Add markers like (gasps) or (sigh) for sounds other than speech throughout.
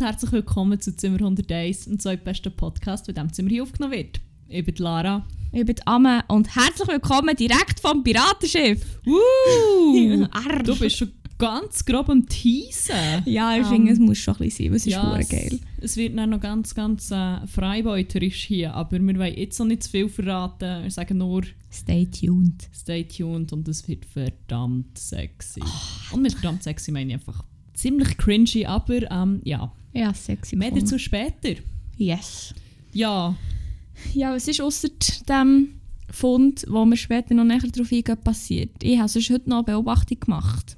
Und herzlich willkommen zu Zimmer 101, dem zweitbesten Podcast, bei dem Zimmer hier aufgenommen wird. Ich bin Lara. Ich bin Amme und herzlich willkommen direkt vom Piratenschiff. Uh, (laughs) du bist schon ganz grob am Teasen. Ja, ich Ähm, finde, es muss schon ein bisschen sein, weil es ist Ja, ja, es, geil. es wird dann noch ganz, ganz äh, freibeuterisch hier, aber wir wollen jetzt noch nicht zu viel verraten. Wir sagen nur, Stay tuned. stay tuned und es wird verdammt sexy. Oh, und mit verdammt sexy meine ich einfach ziemlich cringy, aber ähm, ja, Ja, sexy. mehr dazu später. Yes. Ja, Ja, was ist außer dem Fund, wo wir später noch näher darauf eingehen, passiert? Ich habe sonst heute noch eine Beobachtung gemacht.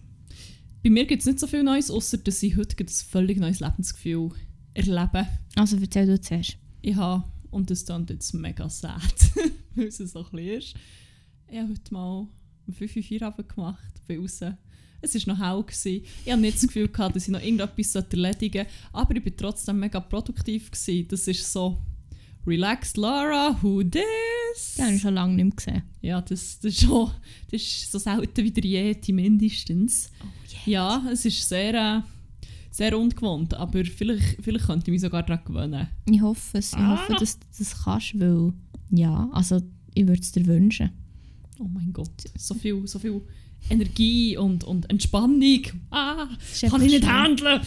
bei mir gibt es nicht so viel Neues, außer dass ich heute ein völlig neues Lebensgefühl erlebe. Also erzähl du zuerst. Ich habe, und das klingt jetzt mega sad, (laughs) weil es so ein bisschen ist, ich habe heute mal um 5 Uhr Feierabend gemacht, bin raus. Es war noch hell. Gewesen. Ich hatte nicht das Gefühl, gehabt, dass ich noch irgendetwas erledigen sollte, aber ich war trotzdem mega produktiv. Gewesen. Das ist so, relaxed Lara, who this? Den habe ich schon lange nicht mehr gesehen. Ja, das, das, ist schon, das ist so selten wie der Yeti mindestens. Oh, Ja, es ist sehr, äh, sehr ungewohnt, aber vielleicht, vielleicht könnte ich mich sogar daran gewöhnen. Ich hoffe es. Ich Ah. hoffe, dass du das kannst, weil... Ja, also ich würde es dir wünschen. Oh mein Gott, so viel, so viel Energie und, und Entspannung. Ah, kann ich nicht schön. handeln.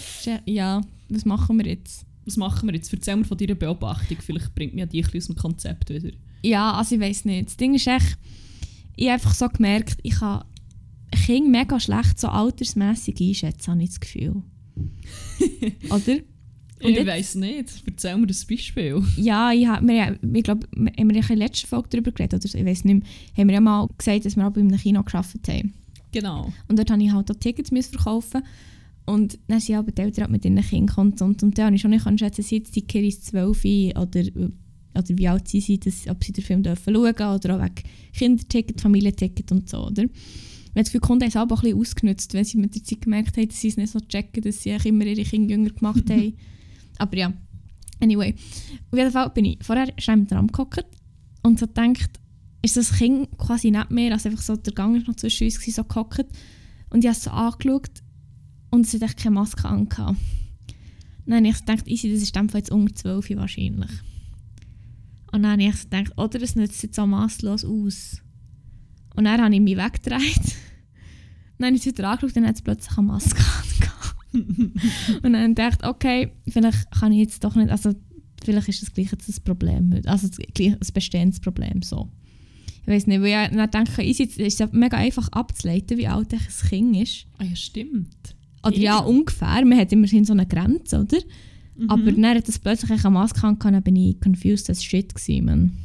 Ja, was machen wir jetzt? Was machen wir jetzt? Erzähl mir von deiner Beobachtung. Vielleicht bringt mich die ein bisschen aus dem Konzept wieder. Ja, also ich weiß nicht. Das Ding ist echt, ich habe einfach so gemerkt, ich kann Kinder mega schlecht so altersmässig einschätzen, habe ich das Gefühl. (laughs) Oder? Und ich weiß nicht. Erzähl mir das Beispiel. Ja, ich, hab, wir, ich glaube, haben wir in der letzten Folge darüber geredet, oder ich weiß nicht mehr, haben wir ja mal gesagt, dass wir auch bei einem Kino gearbeitet haben. Genau. Und dort musste ich halt auch Tickets verkaufen und dann sind aber die Eltern auch mit ihren Kindern und, und, dann habe ich schon nicht schätzen, sind jetzt die Kiris 12 oder, oder wie alt sie sind, dass, ob sie den Film dürfen schauen oder auch wegen Kinderticket, Familienticket und so, oder? Ich habe das Gefühl, die Kunden haben es aber auch ein bisschen ausgenutzt, wenn sie mit der Zeit gemerkt haben, dass sie es nicht so checken, dass sie immer ihre Kinder jünger gemacht haben. (laughs) Aber ja, anyway. Auf jeden Fall bin ich vorher schon im Tram gehockt und so gedacht, ist das Kind quasi nicht mehr, also einfach so, der Gang ist noch zwischen uns gewesen, so gehockt. Und ich habe es so angeschaut und es hat echt keine Maske an. Dann habe ich gedacht, easy, das ist in dem jetzt unter 12 wahrscheinlich. Und dann habe ich gedacht, oder es nützt jetzt so masslos aus. Und dann habe ich mich weggedreht. Dann habe ich es wieder angeschaut und hat es plötzlich eine Maske angehabt. und dann dachte ich, okay, vielleicht kann ich jetzt doch nicht, also vielleicht ist das gleich jetzt das Problem, also das bestehendes Problem so. Ich weiß nicht, weil ich dann denke, easy, es ist mega einfach abzuleiten, wie alt ein Kind ist. Ah ja, stimmt. Oder ja, ungefähr. Man hat immerhin so eine Grenze, oder? Mhm. Aber dann hat das plötzlich eine Maske angehabt, dann bin ich confused as shit gewesen, man.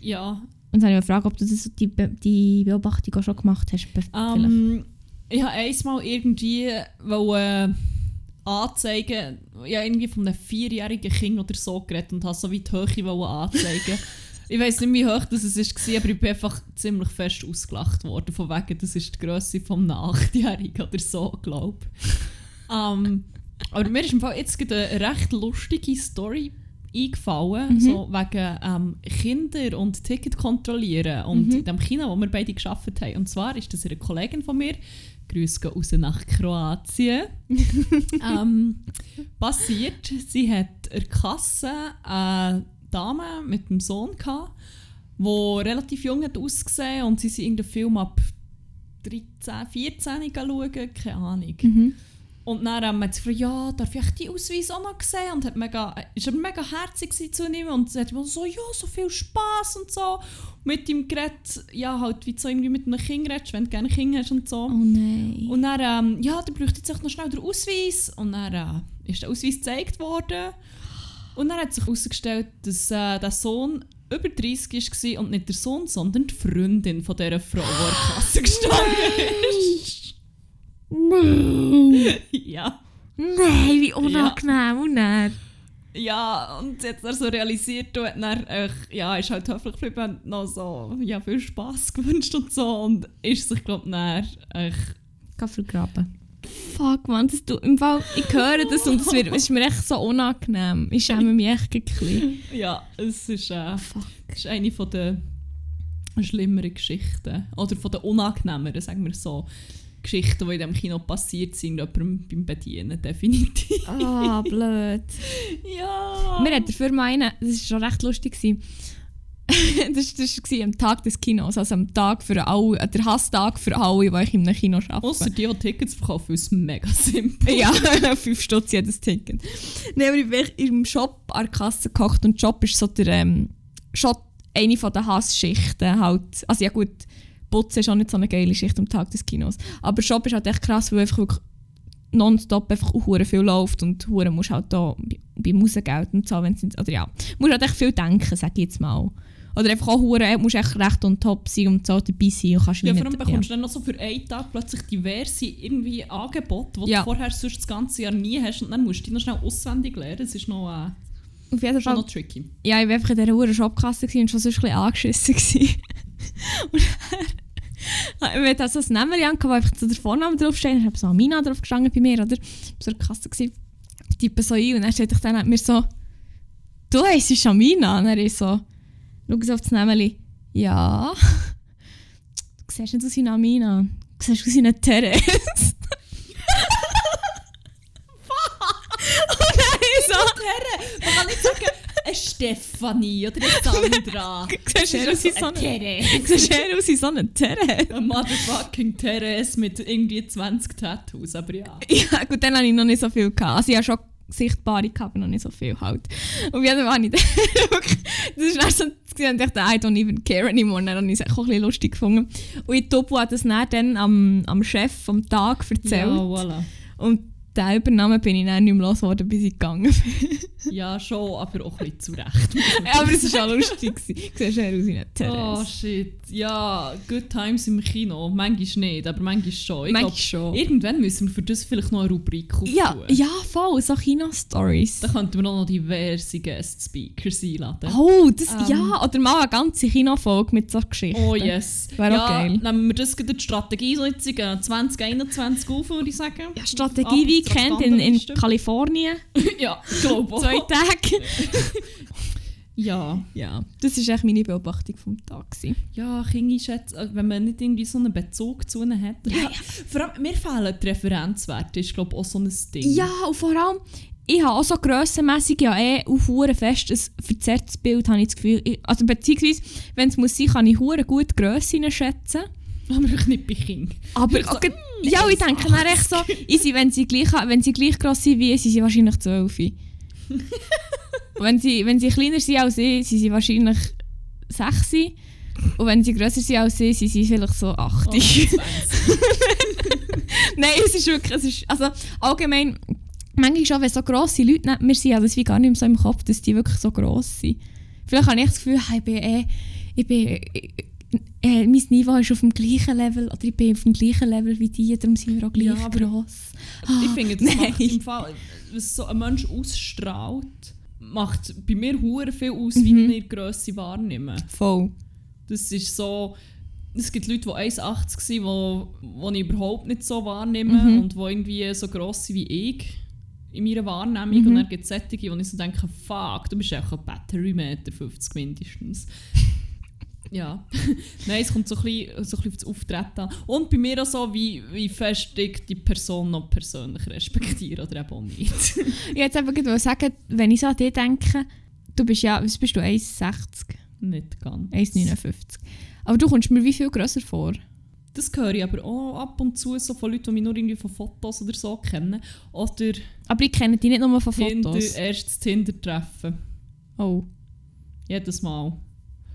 Ja, Und dann habe ich mich gefragt, ob du das, die, Be die Beobachtung auch schon gemacht hast. Vielleicht. Ähm, ich habe einmal irgendwie wollen, äh, anzeigen, ja irgendwie von einem vierjährigen Kind oder so geredet und habe so wie die Höhe anzeigen. (laughs) ich weiß nicht, wie hoch das es war, aber ich bin einfach ziemlich fest ausgelacht worden, von wegen, das ist die Größe von einem Achtjährigen oder so, glaube ich. ähm, aber mir ist im Fall jetzt eine recht lustige Story eingefallen, Mhm. so wegen ähm, Kinder und Ticket kontrollieren und Mhm. in dem Kino, wo wir beide geschafft haben. Und zwar ist das eine Kollegin von mir, Grüße gehen raus nach Kroatien, (laughs) ähm, passiert. Sie hat der Kasse eine Dame mit dem Sohn gehabt, die relativ jung hat ausgesehen und sie sind irgendeinen Film ab 13, 14 schauen, keine Ahnung. Mhm. Und dann hat sie gefragt, ja, darf ich die Ausweis auch noch sehen? Und hat mega, ist aber mega herzig zu ihm und sie hat immer so, ja, so viel Spass und so. Mit ihm geredet, ja, halt wie so irgendwie mit einem Kind redest, wenn du gerne ein Kind hast und so. Oh nein. Und dann, ähm, ja, dann bräuchte jetzt noch schnell den Ausweis. Und dann äh, ist der Ausweis gezeigt worden. Und dann hat sich herausgestellt, dass äh, der Sohn über 30 war und nicht der Sohn, sondern die Freundin von dieser Frau, die an der Kasse (gasps) gestanden ist. Nein. ja. Nein, wie unangenehm. Und dann? Ja, und hat dann so realisiert und dann, äh, ja, ist halt höflich geblieben und noch so, ja, viel Spass gewünscht und so. Und ist sich, glaube ich, dann, äh, vergraben. Fuck, man, das tut, im Fall, ich höre das und es, ist mir echt so unangenehm. Ich schäme mich echt ein bisschen. ja, es ist, äh, Fuck. ist eine von der schlimmeren Geschichten. Oder von den unangenehmeren, sagen wir so. Geschichten, die in diesem Kino passiert sind, jemandem beim Bedienen, definitiv. Ah, blöd. (laughs) Ja! Wir hatten dafür mal einen, das war schon recht lustig. gewesen. (laughs) das war am Tag des Kinos, also am Tag für alle, äh, der Hasstag für alle, die ich in einem Kino arbeite. Ausser die, die Tickets verkaufen, ist es mega simpel. ja, 5 (laughs) Stutz jedes Ticket. Nein, aber ich bin im Shop an der Kasse gekocht und Job ist so der, ähm, schon eine von der Hassschichten halt. Also ja gut, Putzen ist auch nicht so eine geile Schicht am Tag des Kinos. Aber Shop ist halt echt krass, weil einfach wirklich nonstop einfach hure viel läuft und hure musst halt da bei- bei Musengeld und so, wenn oder ja, musst halt echt viel denken, sag ich jetzt mal. Oder einfach auch hure, musst echt recht on top sein und so dabei sein und kannst Ja, vor allem bekommst du dann noch so für einen Tag plötzlich diverse irgendwie Angebote, die Ja. du vorher sonst das ganze Jahr nie hast und dann musst du die noch schnell auswendig lernen. Das ist noch, äh, Auf jeden Fall noch tricky. ja, ich war einfach in dieser Uhr Shopkasse und schon sonst ein bisschen angeschissen. (laughs) und dann, wir hatten also ein Nämmerchen angehabt, wo einfach so der Vorname draufsteht. Ich habe so Amina drauf gestanden bei mir, oder? Ich war so Kasse. Gewesen. Tippe so ein und dann steht ich dann mir so, du heisst Amina? Und dann ich so, schau so auf das Nämmerchen. Ja. Du siehst nicht aus wie eine Amina. Du siehst aus wie eine Therese. dann ich so... Man kann nicht sagen, eine Stefanie oder eine Sandra. (laughs) Du siehst aus wie so eine... Therese. Siehst aus wie so eine Therese. Eine motherfucking Therese mit irgendwie 20 Tattoos, aber ja. Ja, gut, dann hatte ich noch nicht so viel. Gehabt. Also ich hatte schon sichtbare, gehabt, noch nicht so viel halt. Und jeden Fall habe ich. (laughs) Das ist dann so... Ich dachte, I don't even care anymore. Und Dann habe ich es auch ein bisschen lustig gefunden. Und ich Topo hat das dann, dann am, am Chef vom Tag erzählt. Ja, voilà. Und den Übernahmen bin ich dann nicht mehr losgeworden, bis ich gegangen bin. (laughs) Ja, schon, aber auch ein bisschen zu Recht. (laughs) aber es war auch lustig. Du siehst eher aus wie eine Oh Therese. shit. Ja, Good Times im Kino. Manchmal nicht, aber manchmal schon. Ich Manchmal glaub, schon. Irgendwann müssen wir für das vielleicht noch eine Rubrik auftun. Ja, ja, voll. So Kino-Stories. Da könnten wir noch diverse Guest-Speakers einladen. Oh, das, Ähm. ja, oder mal eine ganze Kinofolge mit so Geschichten. Oh yes. Wäre ja, auch geil. Nehmen wir das gerade die Strategiesitzung äh, 2021 auf, würde ich sagen. Ja, Strategie wie kennt in, in Kalifornien. (laughs) ja, (laughs) auch. Zwei Tage. (laughs) Ja. ja, das war echt meine Beobachtung vom Tag. gewesen. Ja, Kinder schätzen, äh, wenn man nicht irgendwie so einen Bezug zu ihnen hat. Ja, ja. Vor allem, mir fehlen die Referenzwerte, ist glaube ich auch so ein Ding. Ja, und vor allem, ich habe auch so grössenmässig ja eh auf hure fest ein verzerrtes Bild, habe ich das Gefühl. Ich, also beziehungsweise, wenn es muss sein, kann ich hure gut Grösse schätzen. Aber ich nicht bei Kindern. Aber so, auch ja, ich denke dann echt so, easy, wenn sie gleich, wenn sie gleich gross sind wie ich, sind sie wahrscheinlich 12. (laughs) wenn, sie, wenn sie kleiner sind als ich, sind sie wahrscheinlich 6. Und wenn sie grösser sind als ich, sind sie vielleicht so 8. Oh, 20. (laughs) Nein, es ist wirklich, es ist, also allgemein, manchmal schon, wenn so grosse Leute neben mir sind, ich das wie gar nicht mehr so im Kopf, dass die wirklich so gross sind. Vielleicht habe ich das Gefühl, ich bin eh, ich bin, äh, äh, mein Niveau ist auf dem gleichen Level, oder ich bin auf dem gleichen Level wie die, darum sind wir auch gleich Ja, gross. ich Ah, finde, das macht nein. im Fall, was so ein Mensch ausstrahlt, macht bei mir hure viel aus, wie Mhm. ich die Grösse wahrnehme. Voll. Das ist so. Es gibt Leute, die 1,80 sind, wo, wo ich überhaupt nicht so wahrnehme Mhm. und die irgendwie so gross sind wie ich in meiner Wahrnehmung. Mhm. Und dann gibt es solche, wo ich so denke, fuck, du bist einfach ein Battery Meter 50 mindestens. Ja. (laughs) Nein, es kommt so ein, bisschen, so ein bisschen auf das Auftreten an. Und bei mir auch so, wie, wie fest ich die Person noch persönlich respektiere oder eben auch nicht. Ich jetzt einfach gerade sagen, wenn ich so an dich denke, du bist ja, was bist du, 1,60? nicht ganz. 1,59. Aber du kommst mir wie viel grösser vor? Das höre ich aber auch ab und zu so von Leuten, die mich nur irgendwie von Fotos oder so kennen. Oder Aber ich kenne dich nicht nur von Tinder, Fotos. erstes Tinder-Treffen. Oh. Jedes Mal.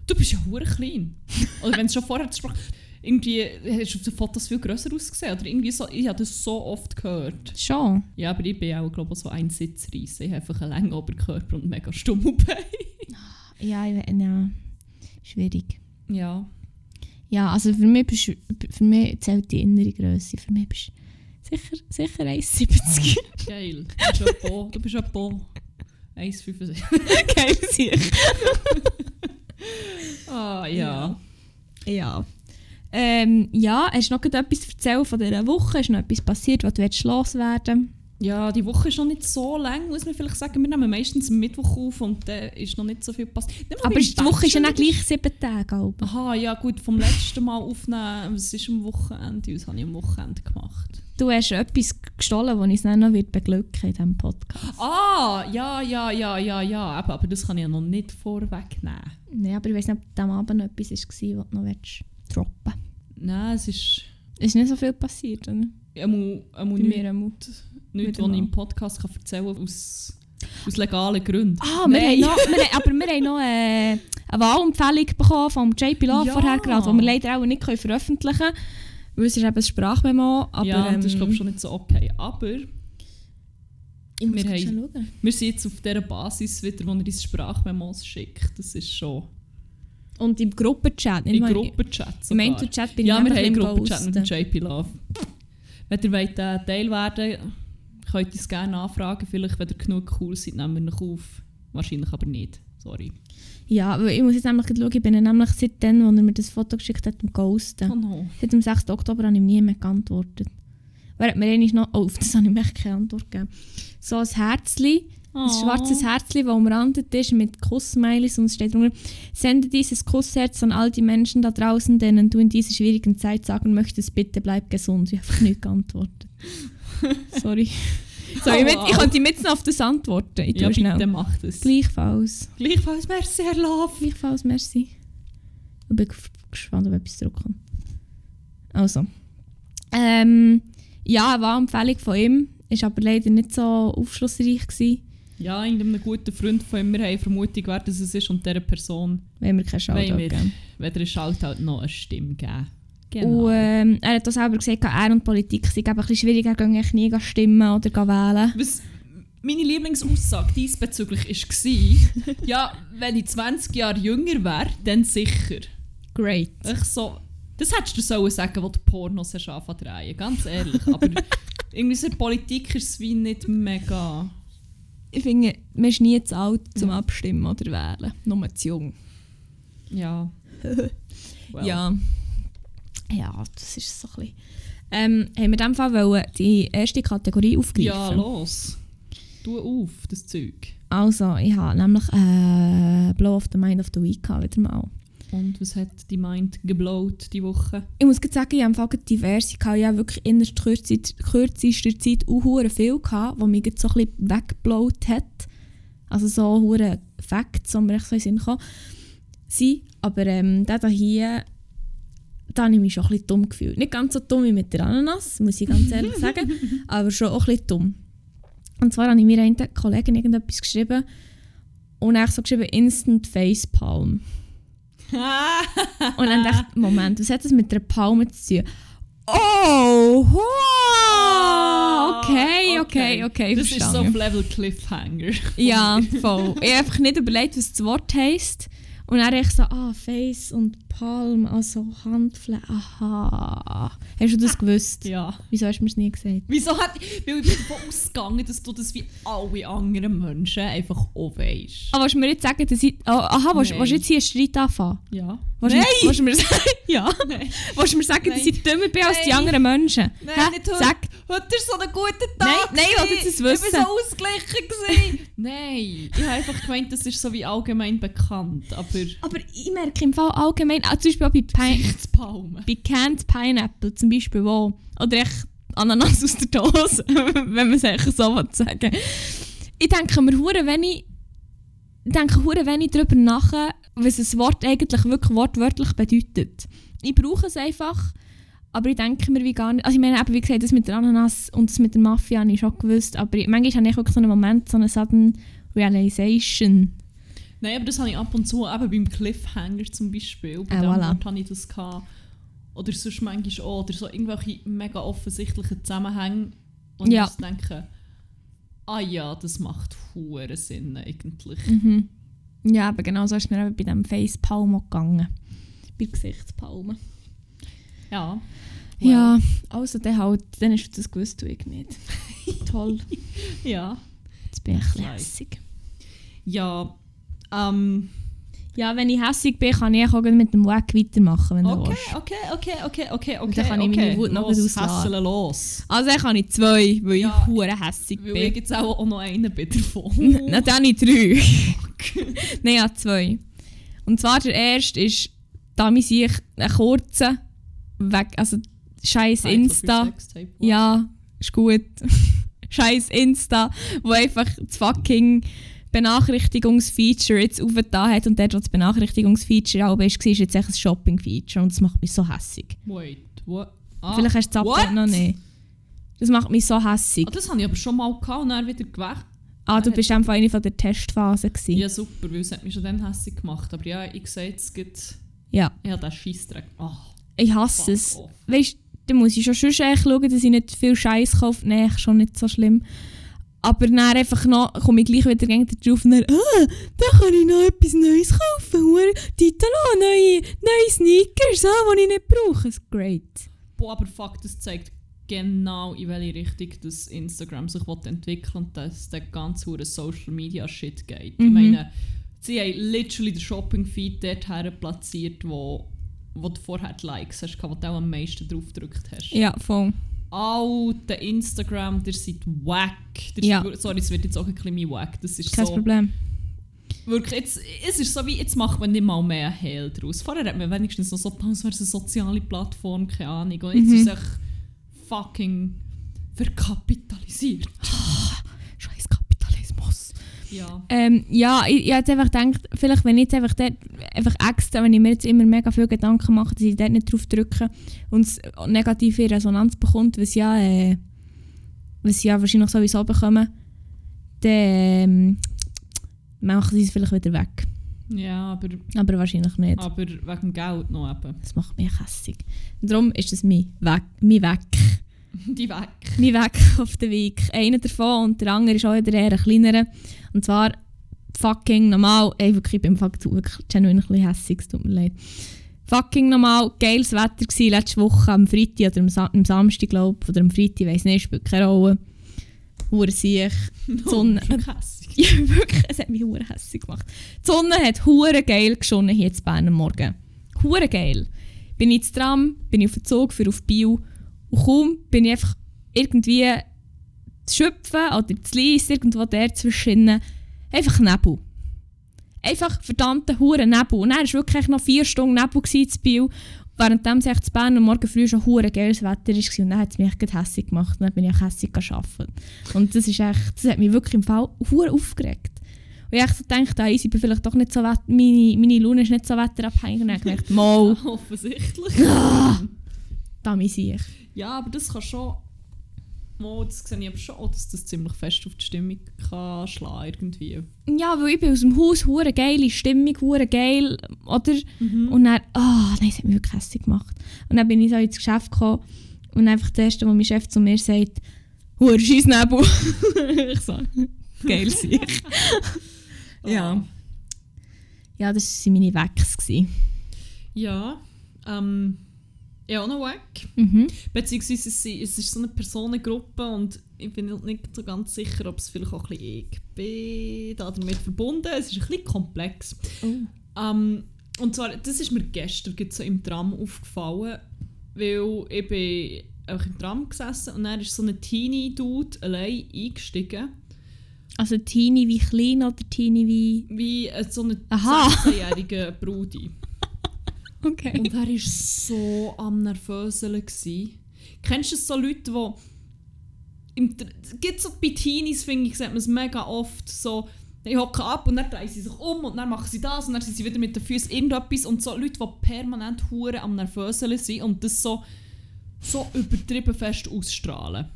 Du bist ja hure klein. Oder wenn es schon vorher gesprochen irgendwie hast du auf den Fotos viel grösser ausgesehen. Oder irgendwie so, ich habe das so oft gehört. Schon. Ja, aber ich bin auch, glaube ich, so ein Sitzreis. Ich habe einfach einen langen Oberkörper und mega Stummelbein. (laughs) Ja, ich ja. Schwierig. ja. Ja, also für mich, bist, für mich zählt die innere Größe. Für mich bist du sicher, sicher 1,70. (laughs) Geil. Du bist etwa, du bist etwa (laughs) 1,65. Geil, sicher. (laughs) Ah, ja. Ja. Ähm, ja, hast du noch etwas zu erzählen von dieser Woche? Ist noch etwas passiert, was du loswerden Ja, die Woche ist noch nicht so lang, muss man vielleicht sagen. Wir nehmen meistens Mittwoch auf und da ist noch nicht so viel passiert. Aber die Woche ist ja nicht gleich sieben Tage. Alba. Aha, ja gut, vom letzten Mal aufnehmen, was ist am Wochenende? Was habe ich am Wochenende gemacht? Du hast etwas gestohlen, das ich dann noch wird beglücken in diesem Podcast. Ah, ja, ja, ja, ja, ja, aber, aber das kann ich ja noch nicht vorwegnehmen. Nein, aber ich weiß nicht, ob diesem Abend noch etwas war, was du noch willst droppen Nein, es ist... Es ist nicht so viel passiert, oder? Einmal, einmal Bei nicht, mir einmal. nicht wieder was ich im Podcast kann erzählen kann, aus, aus legalen Gründen. Ah, wir haben noch, wir, haben- aber wir haben noch äh, eine Wahlempfehlung bekommen vom JP Love Ja. vorher gerade, die wir leider auch nicht können veröffentlichen können. Weil es ist eben ein Sprachmemo. Aber, ja, das ist ähm, glaube ich schon nicht so okay. Aber ich muss wir haben- schon schauen. wir sind jetzt auf dieser Basis wieder, wo er uns Sprachmemos schickt. Das ist schon... Und im Gruppenchat. nicht Im Gruppenchat Im sogar. Mentor-Chat bin ja, ich wir einfach haben im Gruppenchat mit dem. JP Love. Wenn ihr wollt, äh, Teil werden könnt ihr es gerne anfragen. Vielleicht, wenn ihr genug cool seid, nehmen wir noch auf. Wahrscheinlich aber nicht. Sorry. Ja, weil ich muss jetzt nämlich schauen, ich bin nämlich seitdem, als er mir das Foto geschickt hat, am Ghosten. Oh no. Seit dem 6. Oktober habe ich ihm nie mehr geantwortet. Wer hat mir einmal noch... Oh, auf (laughs) das habe ich mir echt keine Antwort gegeben. So ein ein Oh. schwarzes Herzchen, das umrandet ist mit Kussmailis und es steht drunter, sende dieses Kussherz an all die Menschen da draußen, denen du in dieser schwierigen Zeit sagen möchtest, bitte bleib gesund. Ich habe einfach nicht geantwortet. (laughs) Sorry. So, ich, mit, ich könnte jetzt noch auf das antworten. Ich Ja, schnell. bitte macht es. Gleichfalls. Gleichfalls, merci, Herr Love. Gleichfalls, merci. Ich bin gespannt, ob etwas zurückkommt. Also. Ähm, ja, eine Wahlempfehlung von ihm. Ist aber leider nicht so aufschlussreich gewesen, Ja, irgendeinem guten Freund von ihm, wir haben Vermutung, wer das es ist und dieser Person, weil wir keinen Shoutout wir. geben. wenn er Shoutout halt noch eine Stimme geben. Und ähm, er hat auch selber gesagt, er und Politik sind ein bisschen schwierig, er eigentlich nie stimmen oder wählen. Was meine Lieblingsaussage diesbezüglich war, (laughs) ja, wenn ich 20 Jahre jünger wäre, dann sicher. Great. Ich so, das hättest du sollen sagen, wo du Pornos hast drehen, ganz ehrlich. (laughs) Aber irgendwie so Politik ist es wie nicht mega... Ich finde, man ist nie zu alt zum Ja. Abstimmen oder wählen. Nur zu jung. Ja. (laughs) Well. Ja. Ja, das ist so ein bisschen... Ähm, haben wir in diesem Fall wollen die erste Kategorie aufgreifen? Ja, los. Tu auf, das Zeug. Also, ich habe nämlich äh, Blow of the Mind of the Week gehabt, wieder mal. Und was hat die Mind geblowt die Woche? Ich muss sagen, ich habe diverse gehabt. Ich habe wirklich in der kürzester, Zeit auch viel gehabt, was mich gerade so ein bisschen weggeblowt hat. Also so hure Facts, die mir echt so in den Sinn kommen. sind. Aber ähm, der hier, da habe ich mich schon ein bisschen dumm gefühlt. Nicht ganz so dumm wie mit der Ananas, muss ich ganz ehrlich sagen, (laughs) aber schon auch ein bisschen dumm. Und zwar habe ich mir einer Kollegin irgendetwas geschrieben und dann so geschrieben Instant Facepalm. Und dann dachte ich, Moment, was hat das mit einer Palme zu tun? Oh, wow, okay, okay, okay, Das ist so verstanden. auf Level Cliffhanger. Ja, voll. Ich habe einfach nicht überlegt, was das Wort heisst. Und dann ich so, ah, Face und Palm, also Handfläche, aha. Hast du das gewusst? Ja. Wieso hast du mir das nie gesagt? Wieso hat... Weil ich bin davon ausgegangen, dass du das wie alle anderen Menschen einfach auch weisst. Aber willst du mir jetzt sagen, dass ich... Oh, aha, willst Nein. willst du jetzt hier einen Streit anfangen? Ja. Willst Nein! mir- willst du mir (laughs) sagen? ja. Nein. Willst du mir sagen, dass Nein. ich dümmer bin als die Nein. anderen Menschen? Nein, nicht heute. Sag. Heute war so ein guter Nein, Tag. nein, ich will gewesen. jetzt das Ich war wissen. so ausgeglichen. (laughs) nein, ich habe einfach gemeint, das ist so wie allgemein bekannt. Aber Aber ich merke im Fall allgemein, auch zum Beispiel auch bei, Pine, bei Canned Pineapple zum Beispiel, wo, oder echt Ananas aus der Dose, (laughs) wenn man es eigentlich so sagen Ich denke mir hure wenig, ich denke hure wenig darüber nach, was ein Wort eigentlich wirklich wortwörtlich bedeutet. Ich brauche es einfach, aber ich denke mir wie gar nicht, also ich meine eben, wie gesagt, das mit der Ananas und das mit der Mafia habe ich schon gewusst, aber ich, manchmal habe ich wirklich so einen Moment, so eine sudden Realization. Nein, aber das habe ich ab und zu, eben beim Cliffhanger zum Beispiel. Bei Ah, dem voilà. Habe ich das gehabt. Oder sonst manchmal auch. Oder so irgendwelche mega offensichtlichen Zusammenhänge. Und Ja. ich denke, ah ja, das macht hohen Sinn eigentlich. Mhm. Ja, aber genau so ist mir eben bei diesem Facepalm auch gegangen. Bei der Gesichtspalme. Ja. Ja, also dann halt, dann hast du das gewusst, du ich nicht. (laughs) Toll. Ja. Jetzt bin ich hässig. Ja. Ähm, Ja, wenn ich hässig bin, kann ich auch mit dem Wack weitermachen, wenn du Okay, okay, okay, okay, okay, Und okay. dann kann ich okay. meine Wut noch los, auslassen. los. Also dann kann ich zwei, weil Ja, ich hure hässig Weil ich bin. jetzt auch, auch noch einen bin davon. Na, dann habe ich drei. (laughs) (laughs) Nein, ja, zwei. Und zwar der erste ist, da mir sich einen kurzen, weg, also scheiß Insta. Ja, ist gut. (laughs) scheiß Insta, wo einfach das fucking Benachrichtigungsfeature jetzt aufgetan hat und dort, wo das Benachrichtigungsfeature auch war, ist jetzt echt ein Shopping-Feature und das macht mich so hässig. Wait, what? Ah, Vielleicht hast du das? Update noch nicht. Das macht mich so hässig. Ah, das habe ich aber schon mal gehabt und dann wieder gewächt. Ah, du bist einfach eine von der Testphase gewesen. Ja, super, weil es hat mich schon dann hässlich gemacht. Aber ja, ich sehe es gibt. Ja. Ich habe den Scheissdreck. Oh, Ich hasse es. off. Weißt du, dann muss ich schon schon schauen, dass ich nicht viel Scheiß kaufe. Nein, schon nicht so schlimm. Aber dann einfach noch, komme ich gleich wieder gegen drauf und dann, ah, da kann ich noch etwas Neues kaufen. Hure, Titalo, neue, neue Sneakers, ah, die ich nicht brauche. Das ist great. Boah, aber fuck, das zeigt genau in welche Richtung das Instagram sich will entwickeln und dass der ganze hure Social Media Shit geht. Ich Mhm. meine, sie haben literally den Shopping Feed dort her platziert, wo, wo du vorher die Likes hast, wo du auch am meisten drauf gedrückt hast. Ja, voll. Alter Instagram, der seid wack. Ja. seid- sorry, es wird jetzt auch ein bisschen wack. Das ist Kein so. Problem. Wirklich, jetzt, es ist so wie, jetzt macht man nicht mal mehr Hehl draus. Vorher hat man wenigstens noch so, das wäre eine soziale Plattform, keine Ahnung. Und jetzt Mhm. ist es echt fucking verkapitalisiert. Ja. Ähm, ja, ich, ich habe einfach gedacht, vielleicht wenn ich jetzt einfach, dort, einfach extra, wenn ich mir jetzt immer mega viel Gedanken mache, dass ich dort nicht drauf drücke und es negative Resonanz bekommt, was ja, äh, was ja wahrscheinlich sowieso bekommen, dann ähm, machen sie es vielleicht wieder weg. Ja, aber, Aber wahrscheinlich nicht. aber wegen Geld noch eben. Das macht mich hässig. Darum ist es mein Weg. Mein Weg. (laughs) Die weg. mein Weg auf den Weg. Einer davon und der andere ist auch wieder eher ein kleinerer. Und zwar fucking normal. Ey, wirklich, ich bin im Fakt wirklich genuin ein bisschen hässig, es tut mir leid. Fucking normal, geiles Wetter gewesen, letzte Woche am Freitag oder am, Sa am Samstag, glaube ich. Oder am Freitag, ich weiss nicht, spielt keine Rolle. Hure sich. Die (laughs) Sonne. Hässig. (laughs) Ja, wirklich, es hat mich hure hässig gemacht. Die Sonne hat hure geil geschonnen hier in Bern am Morgen. Hure geil. Bin ich ins Tram, bin ich auf den Zug für auf Bio und kaum bin ich einfach irgendwie zu schöpfen oder zu lies, irgendwo der zwischen einfach Nebel. Einfach verdammte hure Nebel. Und dann war wirklich noch vier Stunden Nebel in Bio, währenddem es echt in Bern am Morgen früh schon hure geiles Wetter war. Und dann hat es mich echt hässig gemacht. Und dann bin ich auch hässig arbeiten. Und das ist echt, das hat mich wirklich im Fall hure aufgeregt. Und ich so gedacht, ah, ich bin vielleicht doch nicht so wett, meine, meine Laune ist nicht so wetterabhängig. Und dann habe ich gedacht, (laughs) mal, Offensichtlich. da mich ich. Ja, aber das kann schon. Oh, das sehe ich aber schon, dass das ziemlich fest auf die Stimmung kann schlagen irgendwie. Ja, weil ich bin aus dem Haus, hure geile Stimmung, hure geil, oder? Und dann, ah, nein, das hat mich wirklich hässlich gemacht. Und dann bin ich so ins Geschäft gekommen und einfach das erste, was mein Chef zu mir sagt, hure scheiß Nebel. (laughs) ich so, geil sich. (laughs) Ja. Ja, das waren meine gewesen. Ja. Ähm, ja, auch noch weg. Mhm. Beziehungsweise es, ist so eine Personengruppe und ich bin nicht so ganz sicher, ob es vielleicht auch ein bisschen ich bin da damit verbunden. Es ist ein bisschen komplex. Oh. Ähm, und zwar, das ist mir gestern so im Tram aufgefallen, weil ich bin auch im Tram gesessen und dann ist so ein Teenie-Dude allein eingestiegen, Also Teenie wie klein oder Teenie wie... wie äh, so ein Aha. 16-jähriger Brudi. Okay. Und er war so am Nervöseln. Kennst du so Leute, die. Im, gibt so bei Teenies, finde ich, sieht man es mega oft so. Die hocken ab und dann drehen sie sich um und dann machen sie das und dann sind sie wieder mit den Füßen irgendetwas. Und so Leute, die permanent hure am Nervöseln sind und das so, so übertrieben fest ausstrahlen.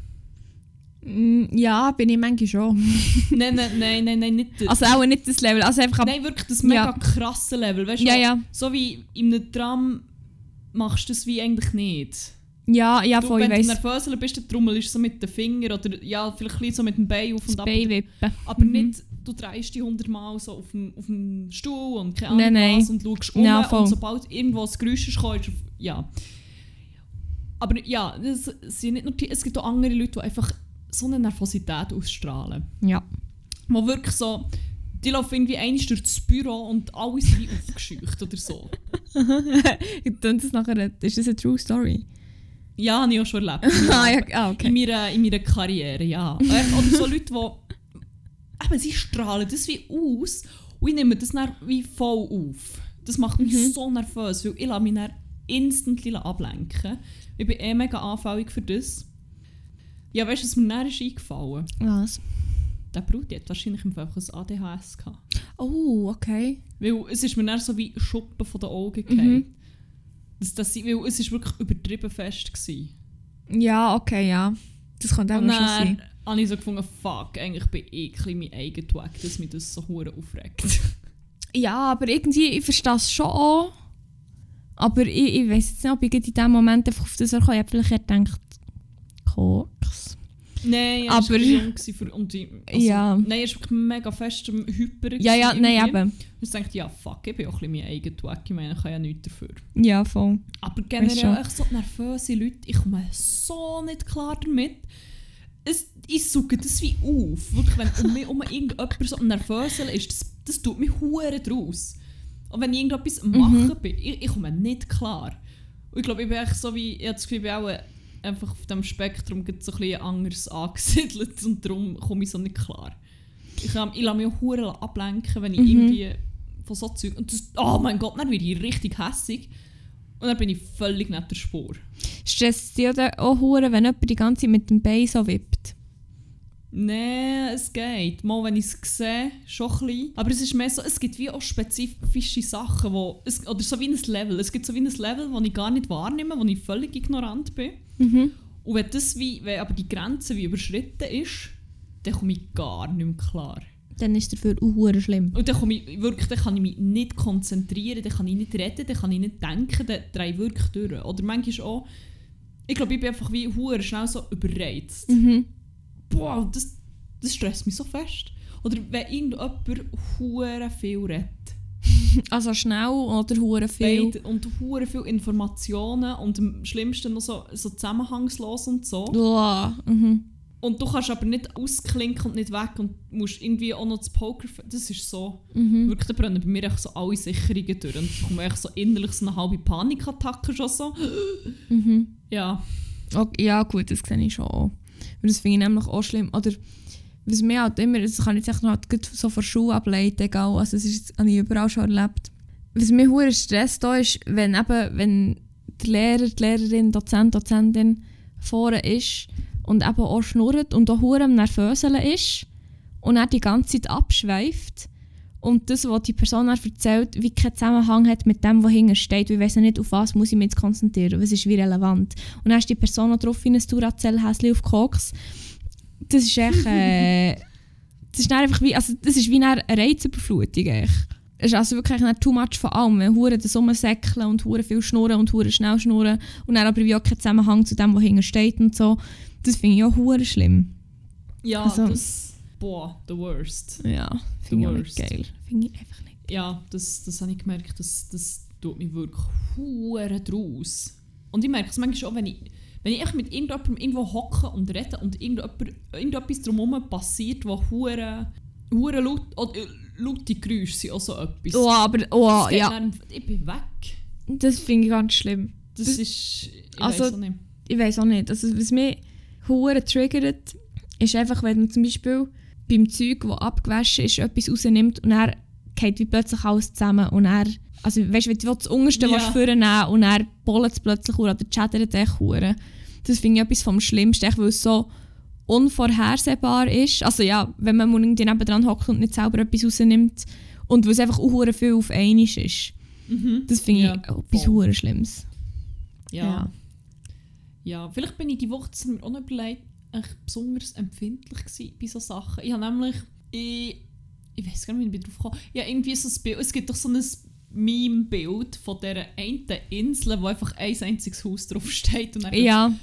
Mm, Ja, bin ich manchmal schon. (laughs) nein, nein, nein, nein, nein, nicht das. Also auch nicht das Level, also einfach... ab- Nein, wirklich das mega Ja. krasse Level. Weißt du, Ja, ja. so wie in einem Tram machst du das wie eigentlich nicht. Ja, ja, Du, voll, ich wenn du nervöser bist, dann trommelst du so mit den Fingern oder ja, vielleicht so mit dem Bein auf und Das ab. Bein wippen. Aber Mhm. nicht, du drehst dich hundertmal so auf dem, auf dem Stuhl und keine Ahnung Nein, nein. und schaust um Ja, und sobald irgendwo ein Geräusch ist, kommst du auf- ja. Aber ja, es, sind nicht nur die, es gibt auch andere Leute, die einfach so eine Nervosität ausstrahlen. Ja. Die wirklich so die laufen irgendwie einmal durch das Büro und alle sind wie aufgescheucht oder so. (laughs) Dann das nachher, ist das eine True Story? Ja, habe ich auch schon erlebt. (laughs) ah, ja, ah, In, okay. meiner, in meiner Karriere, ja. Äh, Oder so Leute, die. Eben, sie strahlen das wie aus und ich nehme das dann wie voll auf. Das macht mich Mhm. so nervös, weil ich lasse mich dann instantly ablenken. Ich bin eh mega anfällig für das. Ja, weißt du, was mir dann ist eingefallen? Was? Der Brudi hat wahrscheinlich einfach ein ADHS gehabt. Oh, okay. Weil es ist mir dann so wie Schuppen von den Augen Mhm. gefallen. Das, das, weil es ist wirklich übertrieben fest gewesen. Ja, okay, ja. Das könnte auch schon dann sein. habe ich so gefunden, fuck, eigentlich bin ich ein bisschen mein eigener Wack, dass mich das so hure aufregt. Ja, aber irgendwie, ich verstehe es schon auch. Aber ich, ich weiß jetzt nicht, ob ich in diesem Moment einfach auf das komme. Ich habe vielleicht gedacht, Koks. nein, er Aber- war jung gewesen für, und ich, also, Ja. Nein, er ist wirklich mega fest am Hyper. Ja, ja, nein, eben. Und ich dachte, ja, fuck, ich bin auch ein bisschen mein eigener Wack, ich meine, ich kann ja nichts dafür. Ja, voll. Aber generell echt so nervöse Leute, ich komme so nicht klar damit. Es, ich suche das wie auf. Wirklich, wenn um mich um irgendjemand so nervös ist, das, das tut mich hure draus. Und wenn ich irgendetwas am machen bin, ich, ich komme nicht klar. Und ich glaube, ich bin echt so wie, ich habe das Gefühl, ich bin auch einfach auf dem Spektrum so ein bisschen anders angesiedelt und darum komme ich so nicht klar. Ich, kann- ich lasse mich auch hure ablenken, wenn ich Mhm. irgendwie von so Zeug... Und das, oh mein Gott, dann werde ich richtig hässig. Und dann bin ich völlig nicht der Spur. Stresst dich auch hure, wenn jemand die ganze Zeit mit dem Bein so wippt? Nein, es geht. Mal, wenn ich es sehe, schon ein bisschen. Aber es ist mehr so, es gibt wie auch spezifische Sachen, wo... Es, oder so wie ein Level. Es gibt so wie ein Level, das ich gar nicht wahrnehme, wo ich völlig ignorant bin. Mhm. Und wenn, das wie, wenn aber die Grenze wie überschritten ist, dann komme ich gar nicht mehr klar. Dann ist dafür auch schlimm. Und dann, komme ich, wirklich, dann kann ich mich nicht konzentrieren, dann kann ich nicht reden, dann kann ich nicht denken, dann drehe ich wirklich durch. Oder manchmal auch... Ich glaube, ich bin einfach wie schnell so überreizt. Mhm. Boah, das, das stresst mich so fest. Oder wenn irgendjemand hure viel redet. (laughs) Also schnell oder hure viel? Beid- Und hure viel Informationen und am schlimmsten noch so, so zusammenhangslos und so. Mhm. Und du kannst aber nicht ausklinken und nicht weg und musst irgendwie auch noch das Poker... Das ist so... Mhm. Wirklich, da brennen bei mir echt so alle Sicherungen durch. Und ich komme echt so innerlich so eine halbe Panikattacke schon so. Mhm. Ja. Okay, ja gut, das sehe ich schon auch. Und das finde ich nämlich auch schlimm. Oder was mir halt immer, das kann ich jetzt noch halt so von Schule ableiten, egal, also das habe ich überall schon erlebt. Was mir hure Stress da ist, wenn eben, wenn der Lehrer, die Lehrerin, Dozent, Dozentin vorne ist und eben auch schnurrt und auch hure am Nervöseln ist und er die ganze Zeit abschweift und das, was die Person erzählt, wie keinen Zusammenhang hat mit dem, was hinten steht. Ich ja nicht, auf was muss ich mich jetzt konzentrieren, was ist wie relevant. Und dann ist die Person noch drauf wie ein Duracell-Häschen auf Koks. Das ist echt... Äh, (laughs) das ist einfach wie... Also das ist wie eine Reizüberflutung. echt. Es ist also wirklich nicht too much von allem. Wenn Huren das rumsäckeln und Huren viel schnurren und Huren schnell schnurren und dann aber wie auch keinen Zusammenhang zu dem, was hinten steht und so. Das finde ich auch hure schlimm. Ja, Also- das... Boah, the worst. Ja, finde ich nicht worst. geil. Finde ich einfach nicht. Ja, das, das habe ich gemerkt, das, das tut mich wirklich hure draus. Und ich merke es manchmal auch, wenn ich, wenn ich echt mit irgendjemandem irgendwo hocke und rede und irgendetwas drumherum passiert, wo hure, hure laut, oder, äh, laute Geräusche sind auch so etwas. Oh, aber... Oh, ja. dann- ich bin weg. Das finde ich ganz schlimm. Das, Das- ist... Ich also- weiss auch nicht. ich weiß auch nicht. Also, was mich hure triggert, ist einfach, wenn zum Beispiel beim Zeug, das abgewaschen ist, etwas rausnimmt und er geht wie plötzlich alles zusammen und er, also weißt du, wenn du das Unterste Ja. vornehmen und er bollet es plötzlich oder chattert echt hure. Das finde ich etwas vom Schlimmsten, weil es so unvorhersehbar ist. Also ja, wenn man irgendwie nebendran hockt und nicht selber etwas rausnimmt und weil es einfach auch viel auf einmal ist. Mhm. Das finde Ja, ich etwas voll. hure Schlimmes. Ja. Ja. ja. vielleicht bin ich die Woche, mir auch noch überlegt, echt besonders empfindlich gewesen bei solchen Sachen. Ich habe nämlich, ich, ich weiß gar nicht, wie ich drauf komme, ja, irgendwie so ein Bild, es gibt doch so ein Meme-Bild von dieser einen Insel, wo einfach ein einziges Haus drauf steht. Und dann Ja,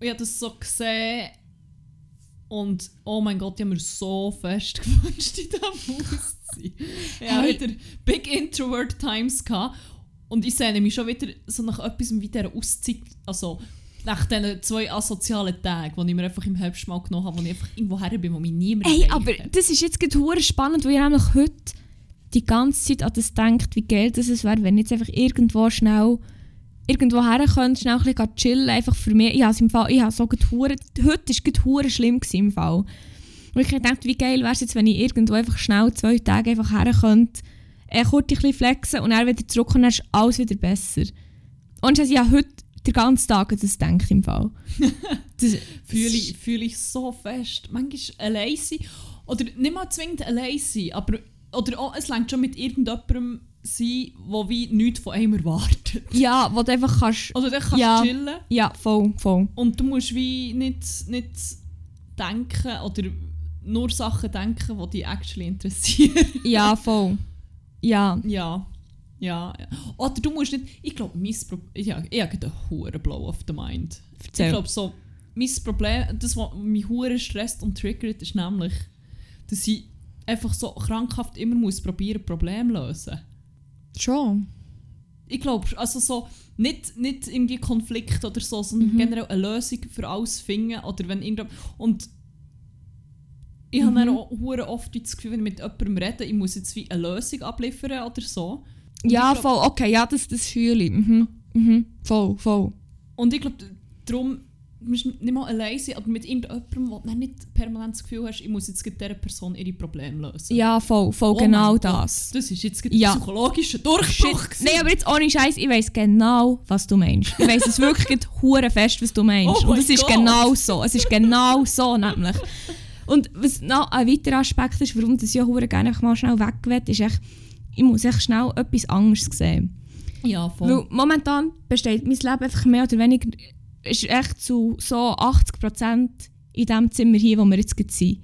ich habe das so gesehen und oh mein Gott, ich habe mir so fest (laughs) gewünscht, in diesem Haus zu sein. Ich Hey. wieder Big Introvert Times gehabt und ich sehne mich schon wieder so nach etwas wie dieser Auszeit, also nach diesen zwei asozialen Tagen, die ich mir einfach im Herbst mal genommen habe, wo ich einfach irgendwo her bin, wo mich niemand Ey, erreicht aber das ist jetzt gerade spannend, weil ich nämlich heute die ganze Zeit an das denkt, wie geil das wäre, wenn jetzt einfach irgendwo schnell irgendwo her könnte, schnell ein bisschen chillen, einfach für mich. Ich habe im Fall, ich habe so hure, heute war es schlimm gewesen im Fall. Und ich dachte, wie geil wäre es jetzt, wenn ich irgendwo einfach schnell zwei Tage einfach her könnte, äh, kurz ein bisschen flexen und dann wieder zurück und dann ist alles wieder besser. Und ich habe heute den ganzen Tag an das denkt im Fall. (laughs) Das, Fühle ich, fühle ich so fest. Manchmal allein sein. Oder nicht mal zwingend allein sein, aber oder auch, es längt schon mit irgendjemandem sein, der wie nichts von einem erwartet. ja, wo du einfach kannst... Oder dann kannst Ja. du chillen Ja, voll, voll. und du musst wie nicht, nicht denken oder nur Sachen denken, die dich actually interessieren. Ja, voll. Ja. ja. Ja. Oder du musst nicht... Ich glaube, mein Problem... Ich habe ich habe einen hohen Blow of the mind. Erzähl. Ich glaube so, mein Problem, das, was mich hure stresst und triggert, ist nämlich, dass ich einfach so krankhaft immer muss probieren, Probleme zu lösen. Schon. Ich glaube, also so, nicht, nicht irgendwie Konflikt oder so, sondern Mhm. generell eine Lösung für alles finden oder wenn irgendwo... Und ich Mhm. habe dann auch oft das Gefühl, wenn ich mit jemandem rede, ich muss jetzt wie eine Lösung abliefern oder so. Ja, glaub- voll. Okay, ja, das, das fühle ich. Mhm. Mhm. Voll, voll. Und ich glaube, darum musst du nicht mal allein sein, aber mit irgendjemandem, wo du nicht permanent das Gefühl hast, ich muss jetzt dieser Person ihre Probleme lösen. Ja, voll, voll. Oh genau das. Das ist jetzt Ja. psychologischer. Durchbruch. gewesen. Nein, aber jetzt ohne Scheiß, ich weiß genau, was du meinst. Ich weiß es wirklich hure fest, was du meinst. Oh Und es ist genau so. Es ist genau so, nämlich. (laughs) Und was noch ein weiterer Aspekt ist, warum das ja hure gerne mal schnell weg will, ist echt, ich muss echt schnell etwas anderes sehen. Ja, voll. Weil momentan besteht mein Leben einfach mehr oder weniger ist echt zu so 80% in dem Zimmer hier, wo wir jetzt sind.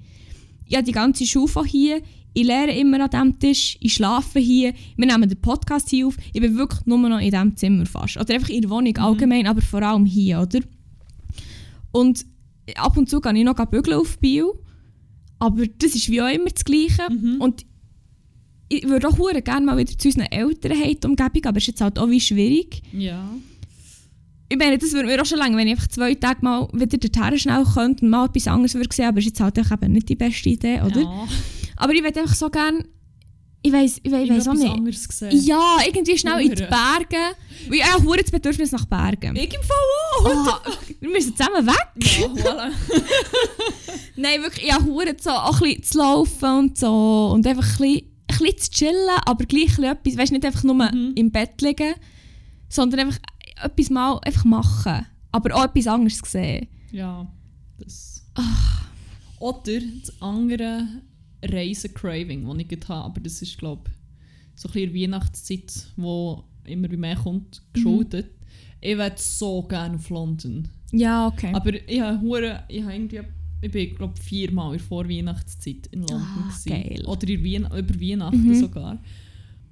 Ich habe die ganze von hier, ich lehre immer an diesem Tisch, ich schlafe hier, wir nehmen den Podcast hier auf. Ich bin wirklich nur noch in diesem Zimmer fast. Oder einfach in der Wohnung allgemein, aber vor allem hier, oder? Und ab und zu gehe ich noch bügeln auf Bio. Aber das ist wie auch immer das Gleiche. Mhm. Und ich würde auch hure gerne mal wieder zu unseren Eltern heim, die Umgebung, aber es ist jetzt halt auch wie schwierig. Ja. Ich meine, das würde mir auch schon lange, wenn ich einfach zwei Tage mal wieder dorthin schnell könnte und mal etwas anderes würde sehen, aber es ist jetzt halt auch eben nicht die beste Idee, oder? Ja. Aber ich würde einfach so gerne, ich weiß ich weiss, ich weiss auch nicht. Ja, irgendwie schnell in die. Berge. Ich habe hure das Bedürfnis nach Bergen. Ich im Fall auch. Ah, wir müssen zusammen weg. Ja, voilà. (laughs) Nein, wirklich, ich habe hure so auch ein bisschen zu laufen und so. Und einfach ein bisschen, bisschen zu chillen, aber gleich etwas, weißt, nicht einfach nur Mhm. im Bett liegen, sondern einfach etwas mal einfach machen. Aber auch etwas anderes sehen. Ja, das... Ah. Oder das andere Reisen-Craving, das ich gerade habe, aber das ist, glaube ich, so ein bisschen Weihnachtszeit, wo immer bei mir kommt, Mhm. geschuldet. Ich würde so gerne auf London. Ja, okay. Aber ich habe, ich habe irgendwie, ich bin glaube viermal in der Vorweihnachtszeit in London. Ah, geil. Oder in Wien über Weihnachten Mhm. sogar.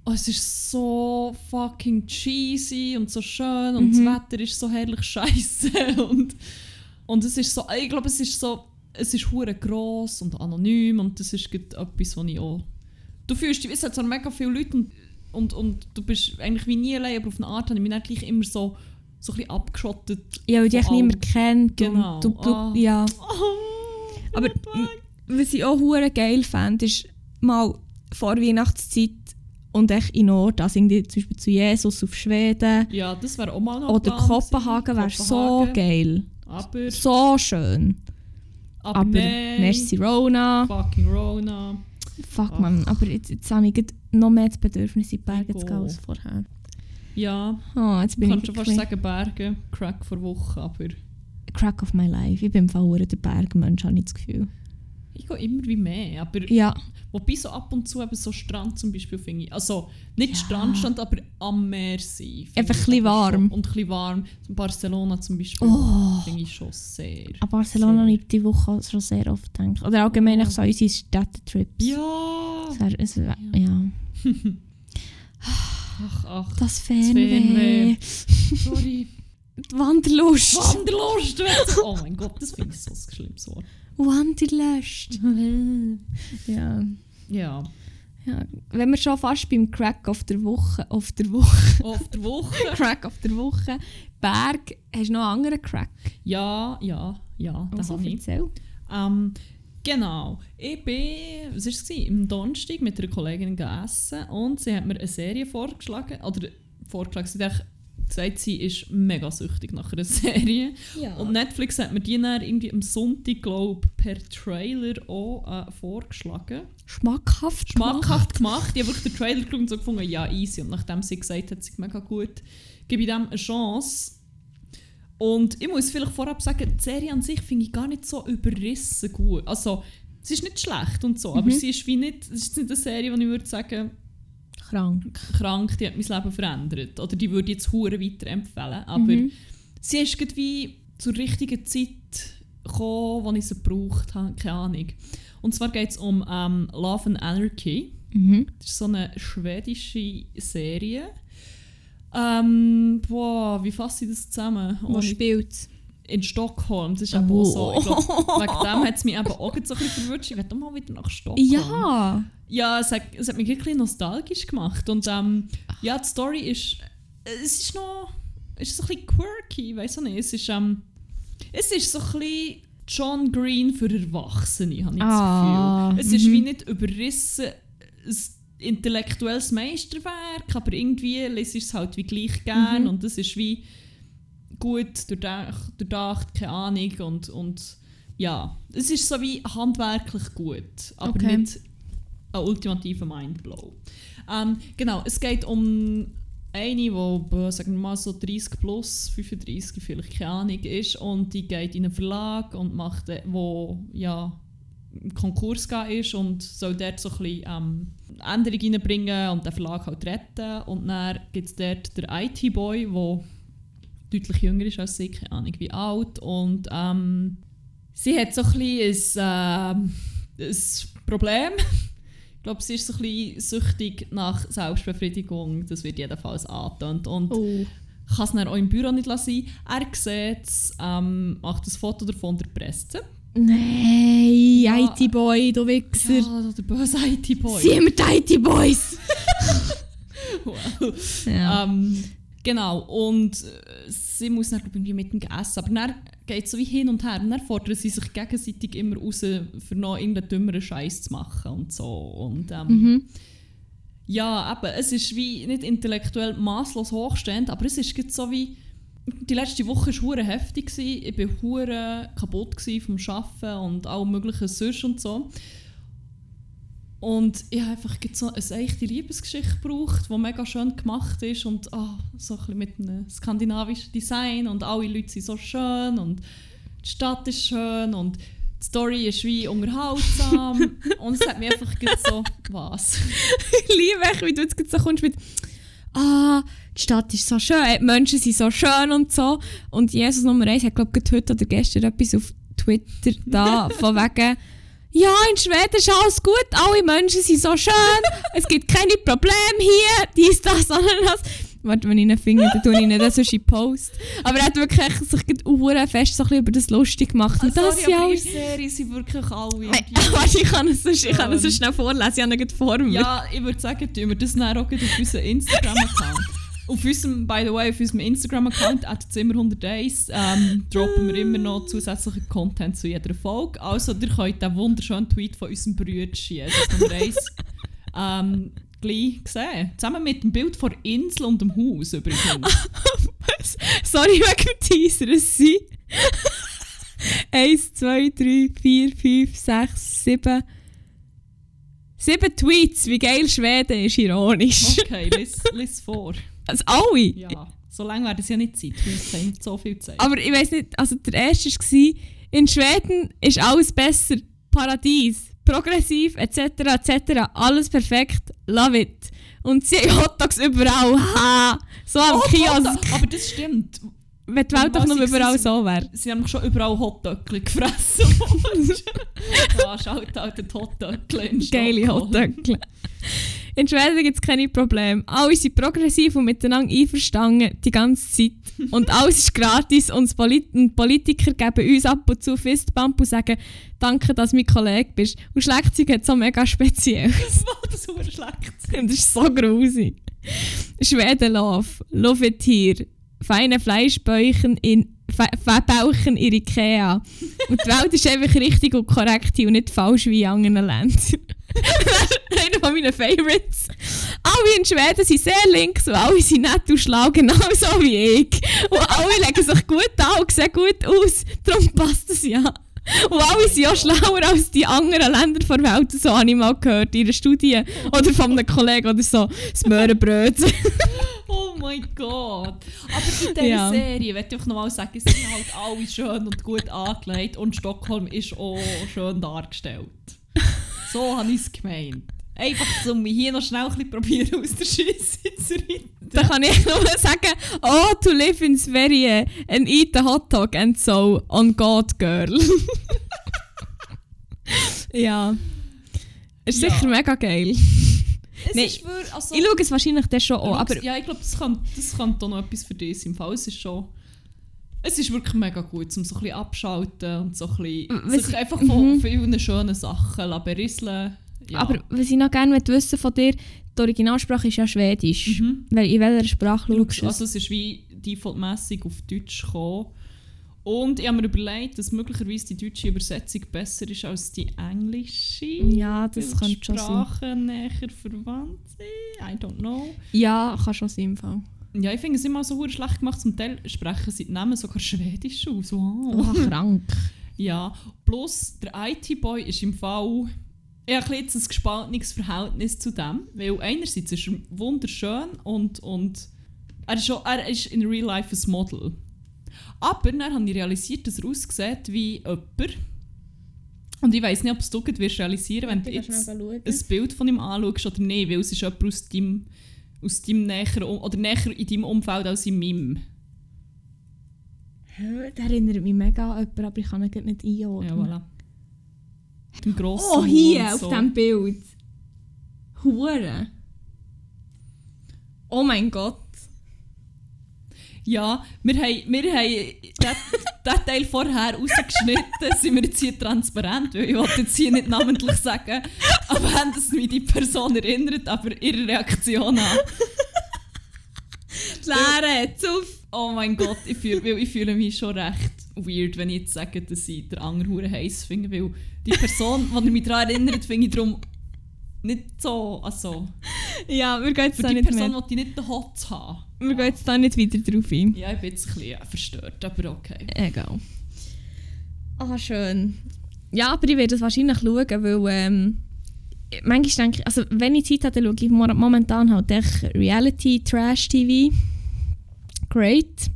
Oh, es ist so fucking cheesy und so schön und Mhm. das Wetter ist so herrlich scheiße (laughs) und, und es ist so, ich glaube es ist so, es ist hure gross und anonym und das ist etwas, was ich auch... Du fühlst dich, es hat so mega viele Leute und, und, und du bist eigentlich wie nie allein, aber auf eine Art habe ich mich dann gleich immer so, so ein bisschen abgeschottet. ja, weil dich niemand kennt. Genau. Und du, du, Ah. ja. Oh, Aber was ich auch hure geil fand, ist mal vor Weihnachtszeit und echt in Nord, also irgendwie zum Beispiel zu Jesus auf Schweden Ja, das wäre auch mal noch oder Kopenhagen wäre so geil. Aber, So schön. aber, Aber nein, merci Rona. fucking Rona. Fuck Ach. man, aber jetzt, jetzt habe ich noch mehr das Bedürfnis in die Berge zu gehen als vorher. Ja, Oh, jetzt ich bin kann ich schon fast sagen Berge, Crack vor Woche, aber Crack of my life. Ich bin der Bergmensch, habe ich das Gefühl. ich gehe immer wie mehr. Aber Ja, wobei so ab und zu eben so Strand zum Beispiel finde ich, also nicht Ja. Strandstrand, aber am Meer sein. Einfach ein bisschen warm. Und ein bisschen warm. Barcelona zum Beispiel Oh. finde ich schon sehr. an Barcelona habe ich die Woche schon sehr oft gedacht. Oder allgemein Oh. so unsere Städtetrips. Ja! Wär, es Ja. ja. (laughs) Ach, ach, Das Fernweh. Fernweh. (laughs) sorry. Wanderlust. Wanderlust! Oh mein Gott, das finde ich so ein schlimmes Wort. Wanderlust. (laughs) ja. Ja. Ja, wenn wir schon fast beim Crack auf der Woche, auf der Woche, Auf der Woche. (laughs) Crack auf der Woche, Berg, hast du noch einen anderen Crack? Ja, ja, ja, das Also habe ich. Ähm, genau. Ich bin, was war es? Am Donnerstag mit einer Kollegin gegessen und sie hat mir eine Serie vorgeschlagen. Oder vorgeschlagen, sie eigentlich gesagt, sie ist mega süchtig nach einer (laughs) Serie. Ja. Und Netflix hat mir die dann irgendwie am Sonntag, glaube per Trailer auch äh, vorgeschlagen. schmackhaft Schmackhaft gemacht. Ich habe wirklich den Trailer geschaut und so gefunden, ja, easy. Und nachdem sie gesagt hat, sie ist mega gut, gebe ich dem eine Chance. Und ich muss vielleicht vorab sagen, die Serie an sich finde ich gar nicht so überrissen gut. Also, sie ist nicht schlecht und so, aber Mhm. sie ist wie nicht, es ist nicht eine Serie, die ich würde sagen, Krank. krank, die hat mein Leben verändert. Oder die würde ich jetzt hure weiterempfehlen. Aber Mhm. sie ist irgendwie zur richtigen Zeit gekommen, wo ich sie gebraucht habe. Keine Ahnung. Und zwar geht es um ähm, Love and Anarchy. Mhm. Das ist so eine schwedische Serie. Ähm, boah, wie fasse ich das zusammen? Wo spielt in Stockholm. Das ist eben auch so. Glaub, Oh. (laughs) wegen dem hat es mich eben auch jetzt so ein bisschen verwirrt. Ich doch mal wieder nach Stockholm. Ja. Ja, es hat, es hat mich wirklich nostalgisch gemacht. Und ähm, ja, die Story ist. Es ist noch. Es ist so ein bisschen quirky, weiß auch nicht. Es ist, ähm, es ist so ein bisschen John Green für Erwachsene, habe ich Ah, das Gefühl. Es ist mhm. wie nicht überrissen ein intellektuelles Meisterwerk, aber irgendwie lese ich es halt wie gleich gern Mhm. und es ist wie gut durchdacht, durchdacht keine Ahnung. Und, und ja, es ist so wie handwerklich gut, aber Okay. nicht ein ultimativer Mindblow. Ähm, genau, es geht um eine, die, sagen wir mal, so 30 plus, 35 vielleicht, keine Ahnung, ist und die geht in einen Verlag und macht, äh, wo ja Konkurs gegangen ist und soll dort so ein bisschen ähm, Änderungen reinbringen und den Verlag halt retten und dann gibt es dort den IT-Boy, der deutlich jünger ist als sie, keine Ahnung wie alt und ähm, sie hat so ein bisschen ein, ähm, ein Problem. Ich glaube, sie ist so ein bisschen süchtig nach Selbstbefriedigung. Das wird jedenfalls angetönt. Und Oh. kann es dann auch im Büro nicht lassen. Er sieht es, ähm, macht ein Foto davon der Presse. Nein, Ja. IT-Boy, du Wichser. Ja, der böse IT-Boy. Mir die IT-Boys! (laughs) Wow. Ja. Ähm, genau, und äh, sie muss dann glaub ich, irgendwie mit ihm essen. Aber dann geht es so wie hin und her. Und dann fordern sie sich gegenseitig immer raus, für noch irgendeinen dümmeren Scheiß zu machen und so. Und ähm, mhm. ja, eben, es ist wie nicht intellektuell maßlos hochstehend, aber es ist so wie. Die letzte Woche war hure heftig. Gewesen. Ich war hure kaputt vom Arbeiten und allem möglichen sonst und so. Und ich habe einfach so eine echte Liebesgeschichte gebraucht, die mega schön gemacht ist und ah, so ein bisschen mit einem skandinavischen Design und alle Leute sind so schön und die Stadt ist schön und die Story ist wie unterhaltsam (laughs) und es hat mich einfach so, was? Ich liebe echt, wie du jetzt so kommst mit «Ah, die Stadt ist so schön, die Menschen sind so schön und so.» Und Jesus Nummer 1 hat, glaube ich, heute oder gestern etwas auf Twitter da, (laughs) von wegen «Ja, in Schweden ist alles gut, alle Menschen sind so schön, es gibt keine Probleme hier, dies, das, ananas.» Warte, wenn ich ihn finde, dann tue ich ihn dann sonst in Post. Aber er hat wirklich sich verdammt fest so ein bisschen über das lustig gemacht. Und das Sorry, ja aber der Serie sind wirklich alle (laughs) Warte, ich kann es so, ich kann es so Ähm. schnell vorlesen, ich habe ihn vor mir. Ja, ich würde sagen, tun wir das dann auch auf unseren Instagram-Account. (laughs) auf unserem, by the way, auf unserem Instagram-Account, at Zimmer101, ähm, droppen wir immer noch zusätzlichen Content zu jeder Folge. Also, ihr könnt den wunderschönen Tweet von unserem Brütchen, das Nummer 1, (laughs) ähm, gleich sehen. Zusammen mit dem Bild von der Insel und dem Haus übrigens. (laughs) Sorry wegen dem Teaser. Es sind 1, 2, 3, 4, 5, 6, 7. 7 Tweets, wie geil Schweden ist, ironisch. Okay, lies, lies vor. Also alle. Ja, so lange werden es ja nicht. Tweets haben nicht so viel Zeit. Aber ich weiß nicht, also der erste war, in Schweden ist alles besser. Paradies, progressiv, etc., etc. Alles perfekt. Love it. Und sie haben Hotdogs überall. Ha! So am Oh, Kiosk. Hotdog- Aber das stimmt. Wenn die Welt doch nur ich überall so wäre. Sie haben schon überall Hotdöckli gefressen. (laughs) ja, schaut halt den Hotdöckli in Geile. Hotdöckle. In Schweden gibt es keine Probleme. Alle sind progressiv und miteinander einverstanden die ganze Zeit. Und alles ist gratis und die Polit Politiker geben uns ab und zu Fistbump und sagen, danke, dass du mein Kollege bist. Und Schlagzeug hat so mega speziell. (laughs) das ist super schlecht. das ist so grusig. Schweden Love, Love it here. Feine Fleischbäuchen in Bauchen in Ikea. Und die Welt ist einfach richtig und korrekt und nicht falsch wie in anderen Ländern. (laughs) Einer meiner Favorites. Alle in Schweden sind sehr links und alle sind nett und schlau, genauso wie ich. Und alle legen sich gut an und sehen gut aus. Darum passt es ja. Und alle sind auch schlauer als die anderen Länder der Welt. So habe ich mal gehört in einer Studie. Oder von einem Kollegen oder so. Das Möhrenbrötchen. (laughs) oh mein Gott. Aber in dieser ja. Serie, möchte ich noch mal sagen, sind halt alle schön und gut angelegt. Und Stockholm ist auch schön dargestellt. So habe ich es gemeint. Einfach, um mich hier noch schnell ein probieren (laughs) aus der Scheiße zu retten. Da kann ich nur sagen, oh, to live in Sverige and eat a hot dog and so on God, girl. (laughs) ja. Ist ja. sicher mega geil. Nee, für, also, ich schaue es wahrscheinlich dann schon an. Aber ja, ich glaube, das kann, das kann noch etwas für dich sein. Es ist schon... Es ist wirklich mega gut, um so ein bisschen abschalten und so ein bisschen, sich einfach von mhm. vielen schönen Sachen berieseln ja. Aber was ich noch gerne wissen von dir, die Originalsprache ist ja Schwedisch. Mhm. Weil in welcher Sprache schaust du? Also es ist wie defaultmässig auf Deutsch gekommen. Und ich habe mir überlegt, dass möglicherweise die deutsche Übersetzung besser ist als die englische. Ja, das kann schon sein. Sprachen näher verwandt sind. I don't know. Ja, kann schon sein im Fall. Ja, ich finde es immer so schlecht gemacht. Zum Teil sprechen sie die Namen sogar Schwedisch aus. Wow. Oh, krank. (laughs) ja, plus der IT-Boy ist im Fall ich habe jetzt ein gespaltenes Verhältnis zu dem, weil einerseits ist er wunderschön und, und er, ist schon, er ist in real life ein Model. Aber dann habe ich realisiert, dass er aussieht wie jemand. Und ich weiß nicht, ob du es wirst realisieren wenn du jetzt ein Bild von ihm anschaust oder nicht, weil es ist jemand aus deinem, aus deinem näher, oder näher in deinem Umfeld als in meinem. Der erinnert mich mega an jemanden, aber ich kann ihn nicht einordnen. Ja, voilà. Dem grossen Oh, hier auf so. diesem Bild. Hure. Oh mein Gott. Ja, wir haben, wir haben den, Teil vorher rausgeschnitten, sind wir jetzt hier transparent, weil ich wollte jetzt hier nicht namentlich sagen, aber haben das mich die Person erinnert, aber ihre Reaktion an. Lehre, zuff! Oh mein Gott, ich fühle, ich fühle mich schon recht weird, wenn ich jetzt sage, dass ich den anderen Huren heiß finde, weil die Person, die mich daran erinnert, finde ich darum nicht so, also... Ja, wir gehen jetzt die nicht Person, mehr. die nicht den Hot haben. Wir gehen jetzt da nicht weiter drauf ein. Ja, ich bin jetzt ein bisschen verstört, aber okay. Egal. Ah, schön. Ja, aber ich werde das wahrscheinlich schauen, weil ähm, manchmal denke ich, also wenn ich Zeit habe, dann schaue ich momentan halt echt Reality, Trash-TV. Great.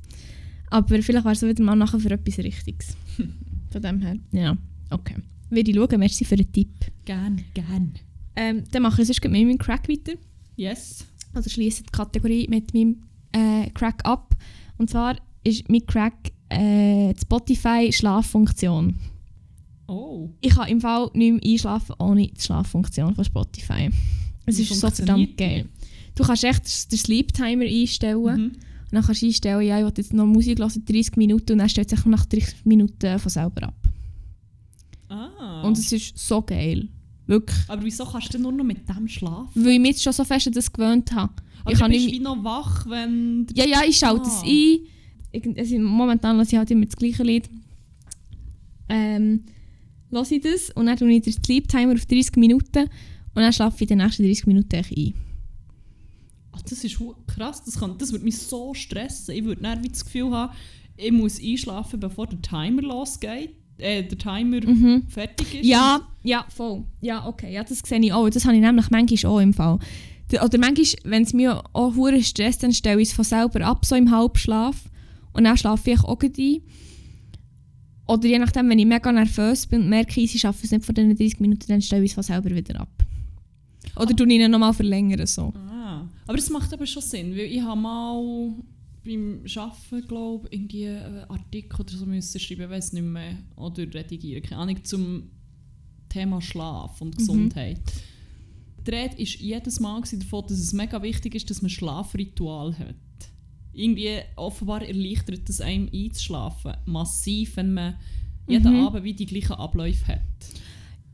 Aber vielleicht wäre es wieder mal nachher für etwas Richtiges. (laughs) Von dem her. Ja, okay. Würde ich schauen, merci für den Tipp. Gern, gern. Ähm, dann mache ich sonst mit meinem Crack weiter. Yes. Also schließe die Kategorie mit meinem äh, Crack ab. Und zwar ist mein Crack äh, die Spotify-Schlaffunktion. Oh. Ich kann im Fall nicht mehr einschlafen ohne die Schlaffunktion von Spotify. Es ist so verdammt geil. Du kannst echt den Sleep Timer einstellen. Mhm. Und dann kannst du einstellen, ja, ich will jetzt noch Musik hören, 30 Minuten, und dann stellt sich nach 30 Minuten von selber ab. Ah. Und es ist so geil. Wirklich. Aber wieso kannst du nur noch mit dem schlafen? Weil ich mich jetzt schon so fest an das gewöhnt habe. Aber ich du bist wie noch wach, wenn... Ja, ja, ich schalte ah. es ein. Ich, also momentan lasse ich halt immer das gleiche Lied. Ähm, lasse ich das und dann tue ich den Sleep Timer auf 30 Minuten und dann schlafe ich die nächsten 30 Minuten ein. Ach, das ist krass, das, kann, das würde mich so stressen. Ich würde dann das Gefühl haben, ich muss einschlafen, bevor der Timer losgeht. Äh, der Timer mhm. fertig ist. Ja, ja, voll. Ja, okay, ja, das sehe ich auch. Das habe ich nämlich manchmal auch im Fall. Oder manchmal, wenn es mir auch hure stresst, dann stelle ich es von selber ab, so im Halbschlaf. Und dann schlafe ich auch ein. Oder je nachdem, wenn ich mega nervös bin und merke, ich schaffe es nicht vor diesen 30 Minuten, dann stelle ich es von selber wieder ab. Oder tue ich ihn nochmal verlängern. So. Ah. Aber das macht aber schon Sinn, weil ich habe mal beim Arbeiten, glaube ich, irgendwie einen Artikel oder so müssen schreiben, weiß nicht mehr, oder redigieren, keine Ahnung, zum Thema Schlaf und mhm. Gesundheit. Mhm. die Rede war jedes Mal davon, dass es mega wichtig ist, dass man Schlafritual hat. Irgendwie offenbar erleichtert es einem einzuschlafen. Massiv, wenn man jeden Mhm. Abend wie die gleichen Abläufe hat.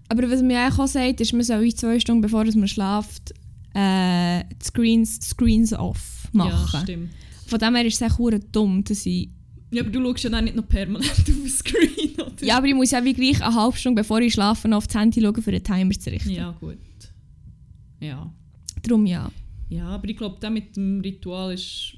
Aber was mir auch sagt, ist, man soll zwei Stunden bevor man schläft, äh, die Screens, Screens off Ja, machen. stimmt. Von dem her ist es echt dumm, dass ich... Ja, aber du schaust ja dann nicht noch permanent (laughs) auf den Screen, oder? Ja, aber ich muss ja wie gleich eine halbe Stunde bevor ich schlafe noch auf das Handy schauen, für den Timer zu richten. Ja, gut. Ja. Darum ja. Ja, aber ich glaube, der mit dem Ritual ist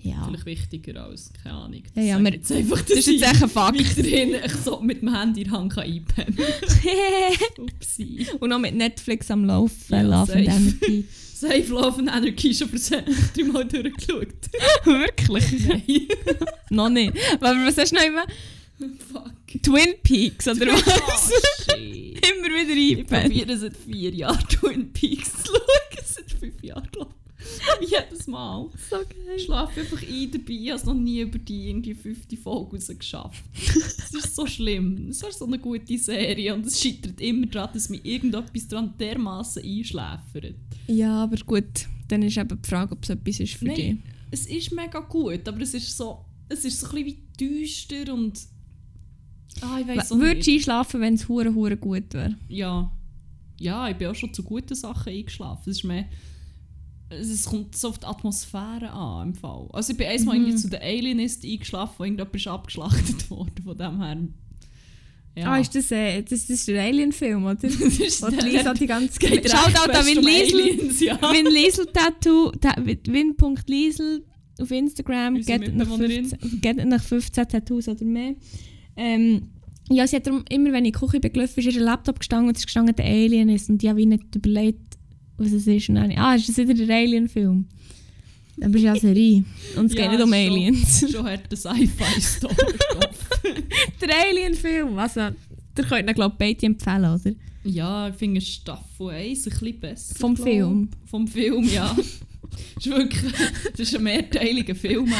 Ja. vielleicht wichtiger als, keine Ahnung. Ja, ja, sag wir- ich jetzt einfach, Das ist jetzt echt ein Fakt. weiterhin ich so mit dem Handy in der Hand einpennen (laughs) Upsi. Und noch mit Netflix am Laufen, Ja, Love and safe. (laughs) Safe. Love and Anarchy schon (laughs) dreimal durchgeschaut. Wirklich? Nein. noch nicht. Aber was hast du noch immer? Fuck. Twin Peaks, oder was? Oh, immer wieder Ich einpennen. probiere seit vier Jahren Twin Peaks zu schauen. Seit fünf Jahren, glaube ich. (laughs) Jedes Mal. So geil. Ich schlafe einfach ein dabei. Ich habe noch nie über die irgendwie fünfte Folge raus geschafft. Es ist so schlimm. Es ist so eine gute Serie und es scheitert immer daran, dass mir irgendetwas daran dermaßen einschläfert. Ja, aber gut. Dann ist eben die Frage, ob es etwas ist für dich. Nein, es ist mega gut, aber es ist so, es ist so ein bisschen wie düster und... Ah, ich weiß auch Würdest du einschlafen, wenn es hure hure gut wäre? Ja. Ja, ich bin auch schon zu guten Sachen eingeschlafen. Es ist mehr... Es kommt so auf die Atmosphäre an, im Fall. Also ich bin einmal Mhm. irgendwie zu den Alienist eingeschlafen, wo irgendjemand ist abgeschlachtet (laughs) worden, von dem her... Ja. Ah, ist das, äh, das, das ist der Alien-Film, oder? (laughs) das ist der- Lisa die ganze auch da fest Win Liesel. Aliens, ja. Win Liesel Tattoo, ta, win.liesel auf Instagram, geht nach, Mitbewohnerin. 15, geht nach 15 Tattoos oder mehr. Ähm, ja, sie hat darum, immer wenn ich in die Küche bin gelaufen, ist ihr Laptop gestanden und es ist gestanden, der Alien ist. Und ich habe nicht überlegt, was es ist. Und dann, ah, ist das wieder der Alien-Film? Dann bist du ja Serie. Und es Ja, geht nicht um. Aliens. Schon hat der Sci-Fi-Story. der Alien-Film! Also, ihr könnt ihn, glaube ich, beide empfehlen, oder? ja, ich finde Staffel 1 ein bisschen besser. Vom glaub. Film? Vom Film, ja. das ist wirklich das ist ein mehrteiliger Film.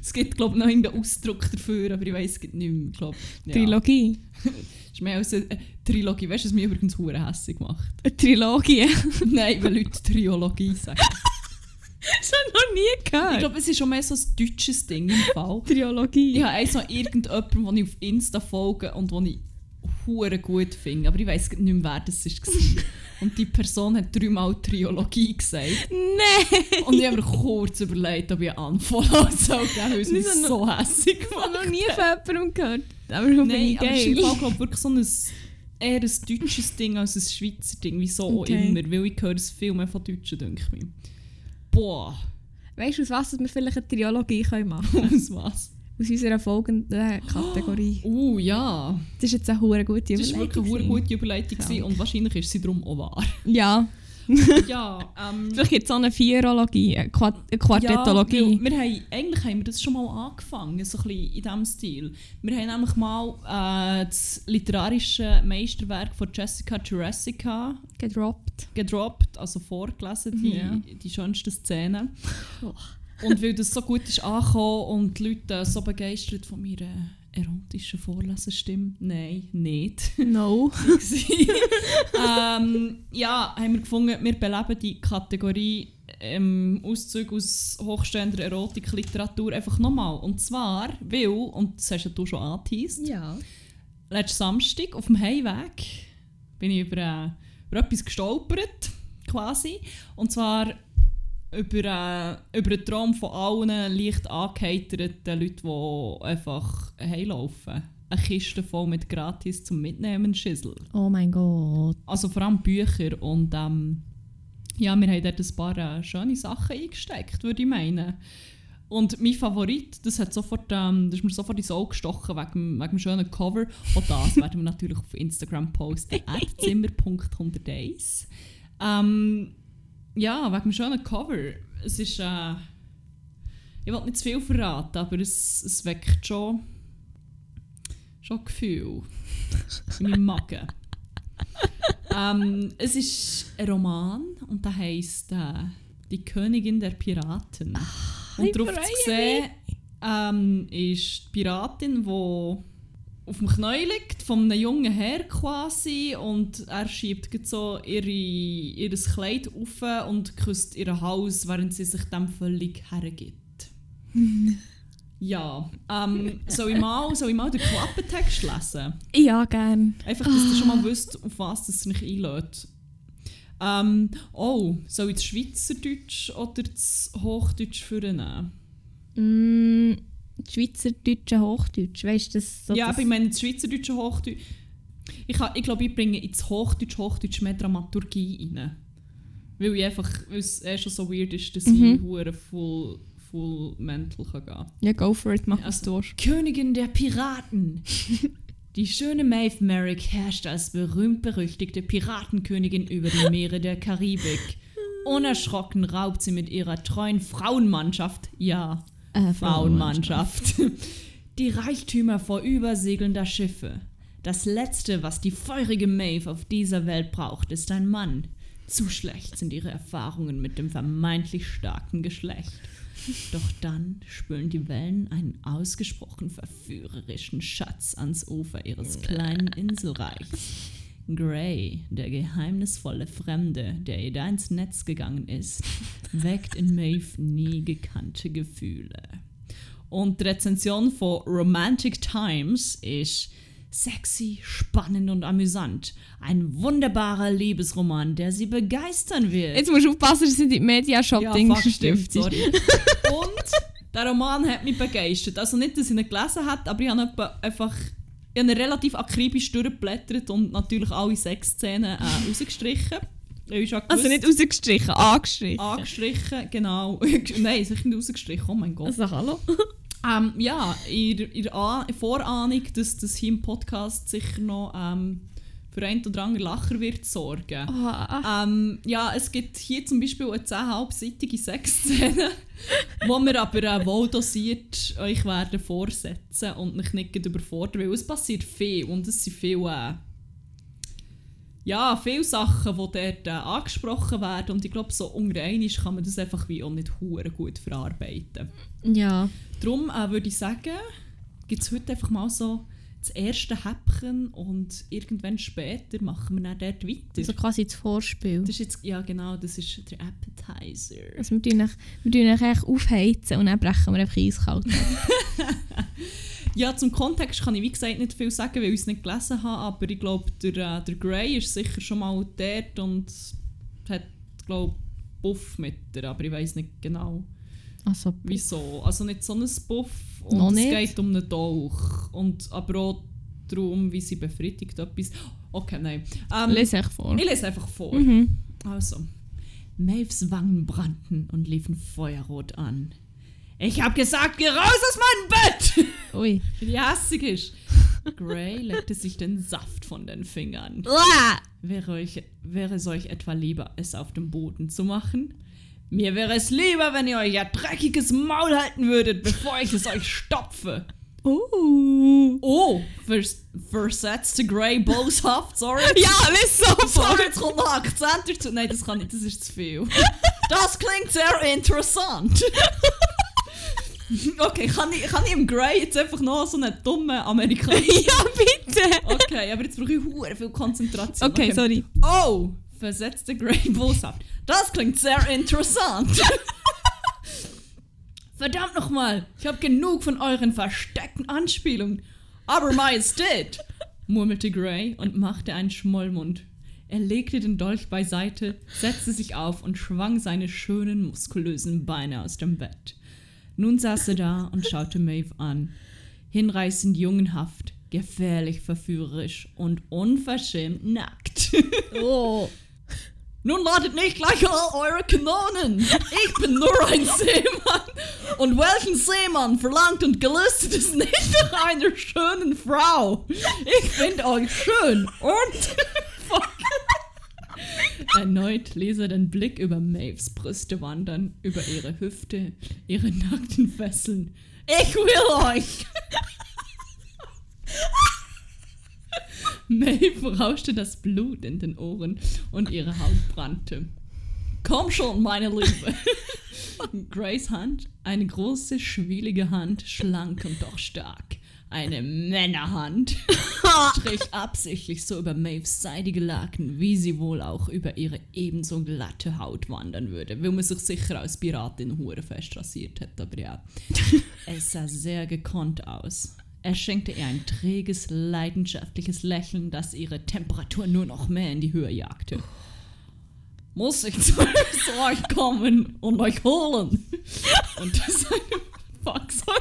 es gibt, glaube ich, noch irgendeinen Ausdruck dafür, aber ich weiß es nicht mehr. Glaub, ja. Trilogie. (laughs) Ist mehr als eine Trilogie. Weißt du, was mich übrigens hure hässlich macht? Eine Trilogie. (laughs) Nein, wenn Leute Triologie sagen. (laughs) das habe ich noch nie gehört. Ich glaube, es ist schon mehr so ein deutsches Ding im Fall. (laughs) Triologie. Ich habe eins noch irgendjemanden, den ich auf Insta folge und den ich hure gut finde. Aber ich weiß nicht mehr, wer das war. Und die Person hat dreimal Triologie gesagt. Nein! Und ich habe mir kurz überlegt, ob ich einen Unfollow soll weil mich Nicht so- hässlich Ich macht. habe noch nie von jemandem gehört. Aber finde Nein, ich aber es ist im. Fall glaub, wirklich so ein, eher ein deutsches Ding als ein Schweizer Ding. Wieso auch Okay. immer. Weil ich höre es viel mehr von Deutschen, denke ich mir. Boah, Weißt du, aus was wir vielleicht eine Triologie können machen (laughs) aus was? Aus unserer folgenden Kategorie. Uh, (gasps) ja. Das ist jetzt eine hure gute Das war wirklich eine Überleitung. gute Überleitung und wahrscheinlich ist sie darum auch wahr. Ja, (laughs) ja, ähm... vielleicht gibt es auch eine Vierologie, eine, Quart eine Quartettologie. Ja, wir haben, eigentlich haben wir das schon mal angefangen, so ein bisschen in diesem Stil. Wir haben nämlich mal äh, das literarische Meisterwerk von Jessica Jurassica Gedroppt. gedroppt, also vorgelesen, die, Ja. die schönsten Szenen. Oh. Und weil das so gut ist angekommen und die Leute so begeistert von meiner erotischen Vorlesestimme, nein, nicht. (laughs) No. (laughs) ähm, ja, haben wir gefunden, wir beleben die Kategorie ähm, Auszüge aus hochstehender Erotikliteratur einfach nochmal. Und zwar, weil, und das hast ja du schon angeteased, Ja. letzten Samstag auf dem Heimweg bin ich über, äh, über etwas gestolpert, quasi. Und zwar über, äh, über den Traum von allen leicht angeheiterten Leuten, die einfach heimlaufen. Eine Kiste voll mit gratis zum Mitnehmen Schüssel. Oh mein Gott. Also vor allem Bücher und ähm, ja, wir haben dort ein paar äh, schöne Sachen eingesteckt, würde ich meinen. Und mein Favorit, das, hat sofort, ähm, das ist mir sofort ins Auge gestochen wegen, wegen dem schönen Cover. Auch das werden wir natürlich auf Instagram posten, (laughs) at zimmer.101. Ähm, ja, wegen dem schönen Cover. Es ist, äh, ich will nicht zu viel verraten, aber es, es weckt schon, schon Gefühl in meinem Magen. (laughs) ähm, es ist ein Roman und der heisst äh, Die Königin der Piraten. ich und darauf zu sehen ähm, ist die Piratin, die auf dem Knie liegt, von einem jungen Herr quasi, und er schiebt so ihre, ihr Kleid auf und küsst ihren Hals, während sie sich dem völlig hergibt. (laughs) ja, ähm, soll, ich mal, soll ich mal den Klappentext lesen? Ja, gern. Einfach, dass ihr schon mal wisst, auf was es mich einlädt. Ähm, oh, soll ich das Schweizerdeutsch oder das Hochdeutsch vornehmen? Mm, Schweizerdeutsche Hochdeutsch, weißt du das? So ja, das aber ich meine das Schweizerdeutsche Hochdeutsch. Ich, ich glaube, ich bringe ins Hochdeutsch Hochdeutsch mehr Dramaturgie rein. Weil ich einfach, weil es eh schon so weird ist, dass ich Mhm. hure full, full mental kann gehen Ja, go for it, mach Ja, was du willst. Königin der Piraten! (laughs) Die schöne Maeve Merrick herrscht als berühmt-berüchtigte Piratenkönigin über die Meere der Karibik. (laughs) Unerschrocken raubt sie mit ihrer treuen Frauenmannschaft, ja, Äh, Frauenmannschaft. Die Reichtümer vorübersegelnder Schiffe. Das Letzte, was die feurige Maeve auf dieser Welt braucht, ist ein Mann. Zu schlecht sind ihre Erfahrungen mit dem vermeintlich starken Geschlecht. Doch dann spülen die Wellen einen ausgesprochen verführerischen Schatz ans Ufer ihres kleinen Inselreichs. Gray, der geheimnisvolle Fremde, der ihr da ins Netz gegangen ist, (laughs) weckt in Maeve nie gekannte Gefühle. Und die Rezension von Romantic Times ist sexy, spannend und amüsant. Ein wunderbarer Liebesroman, der sie begeistern wird. Jetzt musst du aufpassen, dass nicht in die Media-Shopping fuck, stimmt, (laughs) sorry. Und der Roman hat mich begeistert. Also nicht, dass ich ihn gelesen habe, aber ich habe einfach ich habe relativ akribisch durchgeblättert und natürlich alle sechs Szenen äh, rausgestrichen. Also nicht rausgestrichen, angestrichen. angestrichen, genau. (laughs) Nein, sicher nicht rausgestrichen, oh mein Gott. Also hallo. (laughs) Ähm, ja, in der- in der Ah- Vorahnung, dass das hier im Podcast sicher noch ähm, für ein oder andere Lacher wird sorgen. Oh, Ähm, ja, es gibt hier zum Beispiel eine 10,5-seitige Sexszene, (laughs) wo wir aber äh, wohl dosiert euch werden vorsetzen und mich nicht überfordern, weil es passiert viel und es sind viele, äh, ja, viele Sachen, die dort äh, angesprochen werden und ich glaube, so einmal kann man das einfach wie auch nicht hure gut verarbeiten. ja. Darum äh, würde ich sagen, gibt es heute einfach mal so das erste Häppchen und irgendwann später machen wir dann dort weiter. Also quasi das Vorspiel. Das ist jetzt, ja genau, das ist der Appetizer. Also wir tun euch- wir tun euch echt aufheizen und dann brechen wir einfach eiskalt. (laughs) Ja, zum Kontext kann ich wie gesagt nicht viel sagen, weil ich es nicht gelesen habe, aber ich glaube, der, äh, der Grey ist sicher schon mal dort und hat, glaube Buff mit ihr, aber ich weiß nicht genau Also, wieso. Also nicht so ein Buff und Noch es nicht? geht um einen Dolch und aber auch darum, wie sie befriedigt etwas. Okay, nein. Ähm, lese ich vor. ich lese einfach vor. Mhm. Also, Maves Wangen brannten und liefen feuerrot an. Ich hab gesagt, geh raus aus meinem Bett! (laughs) Ui. Wie hässig ist. Gray leckte sich den Saft von den Fingern. Uah! Wäre, euch, wäre es euch etwa lieber, es auf dem Boden zu machen? Mir wäre es lieber, wenn ihr euer dreckiges Maul halten würdet, bevor ich es euch stopfe. Uh. Oh, vers versetzte Gray boshaft, sorry. (laughs) Ja, lies so vor. So, jetzt kommt noch ein Akzent dazu. Nein, das kann nicht, das ist zu viel. Das klingt sehr interessant. (laughs) Okay, kann ich, kann ich im Grey jetzt einfach noch so einen dummen Amerikaner... (laughs) ja, bitte. Okay, aber jetzt brauche ich hure viel Konzentration. Okay, sorry. Oh, versetzte Grey boshaft. Das klingt sehr interessant. (laughs) Verdammt nochmal, ich habe genug von euren versteckten Anspielungen. Aber Majestät, murmelte Grey und machte einen Schmollmund. Er legte den Dolch beiseite, setzte sich auf und schwang seine schönen, muskulösen Beine aus dem Bett. Nun saß er da und schaute Maeve an. Hinreißend jungenhaft, gefährlich verführerisch und unverschämt nackt. Oh. Nun ladet nicht gleich all eure Kanonen. Ich bin nur ein Seemann. Und welchen Seemann verlangt und gelüstet es nicht nach einer schönen Frau? Ich finde euch schön. Und... Fuck. Erneut ließ er den Blick über Maves Brüste wandern, über ihre Hüfte, ihre nackten Fesseln. Ich will euch! Maeve rauschte das Blut in den Ohren und ihre Haut brannte. Komm schon, meine Liebe! (laughs) Grays Hand, eine große, schwielige Hand, schlank und doch stark. Eine Männerhand (laughs) strich absichtlich so über Maves seidige Laken, wie sie wohl auch über ihre ebenso glatte Haut wandern würde, weil man sich sicher als Piratin hure fest rasiert hat, aber ja. (laughs) Es sah sehr gekonnt aus. Er schenkte ihr ein träges, leidenschaftliches Lächeln, das ihre Temperatur nur noch mehr in die Höhe jagte. Muss ich zu euch kommen und euch holen? Und (laughs) seine... Fuck, sorry.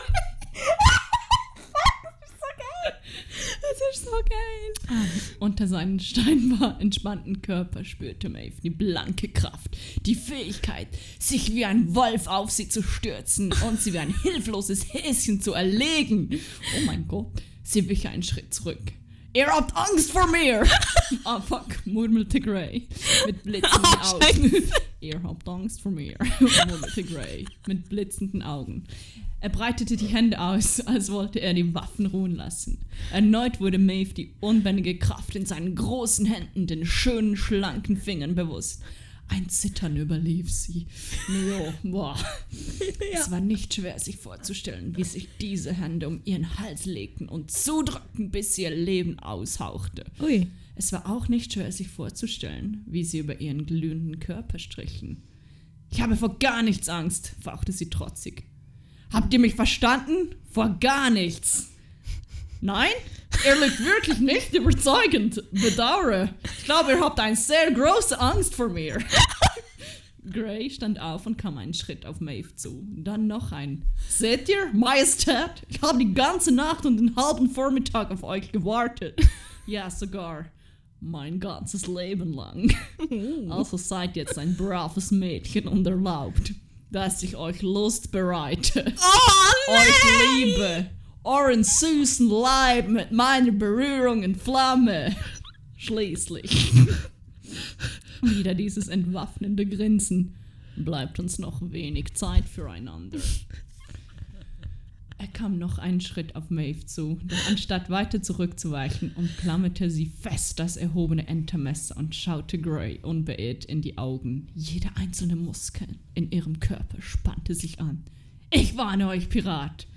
Das ist so geil. Unter seinen scheinbar entspannten Körper spürte Maeve die blanke Kraft, die Fähigkeit, sich wie ein Wolf auf sie zu stürzen und sie wie ein hilfloses Häschen zu erlegen. Oh mein Gott, sie wich einen Schritt zurück. Ihr habt Angst vor mir! (laughs) Ah, fuck, murmelte Gray mit blitzenden Oh, Augen. Ihr habt Angst vor mir, murmelte Gray mit blitzenden Augen. Er breitete die Hände aus, als wollte er die Waffen ruhen lassen. Erneut wurde Maeve die unbändige Kraft in seinen großen Händen, den schönen, schlanken Fingern bewusst. Ein Zittern überlief sie. (laughs) Ja, boah. Es war nicht schwer, sich vorzustellen, wie sich diese Hände um ihren Hals legten und zudrückten, bis sie ihr Leben aushauchte. Ui. Es war auch nicht schwer, sich vorzustellen, wie sie über ihren glühenden Körper strichen. Ich habe vor gar nichts Angst, fauchte sie trotzig. Habt ihr mich verstanden? Vor gar nichts. Nein? Ihr liegt wirklich nicht überzeugend. Bedauere. Ich glaube, ihr habt eine sehr große Angst vor mir. (laughs) Gray stand auf und kam einen Schritt auf Maeve zu. Dann noch ein. Seht ihr, Majestät? Ich habe die ganze Nacht und den halben Vormittag auf euch gewartet. Ja, sogar mein ganzes Leben lang. Also seid jetzt ein braves Mädchen und erlaubt, dass ich euch Lust bereite, Oh, euch liebe, euren süßen Leib mit meiner Berührung in Flamme. Schließlich. Wieder dieses entwaffnende Grinsen. Bleibt uns noch wenig Zeit füreinander. Er kam noch einen Schritt auf Maeve zu, doch anstatt weiter zurückzuweichen, umklammerte sie fest das erhobene Entermesser und schaute Gray unbeirrt in die Augen. Jede einzelne Muskel in ihrem Körper spannte sich an. Ich warne euch, Pirat!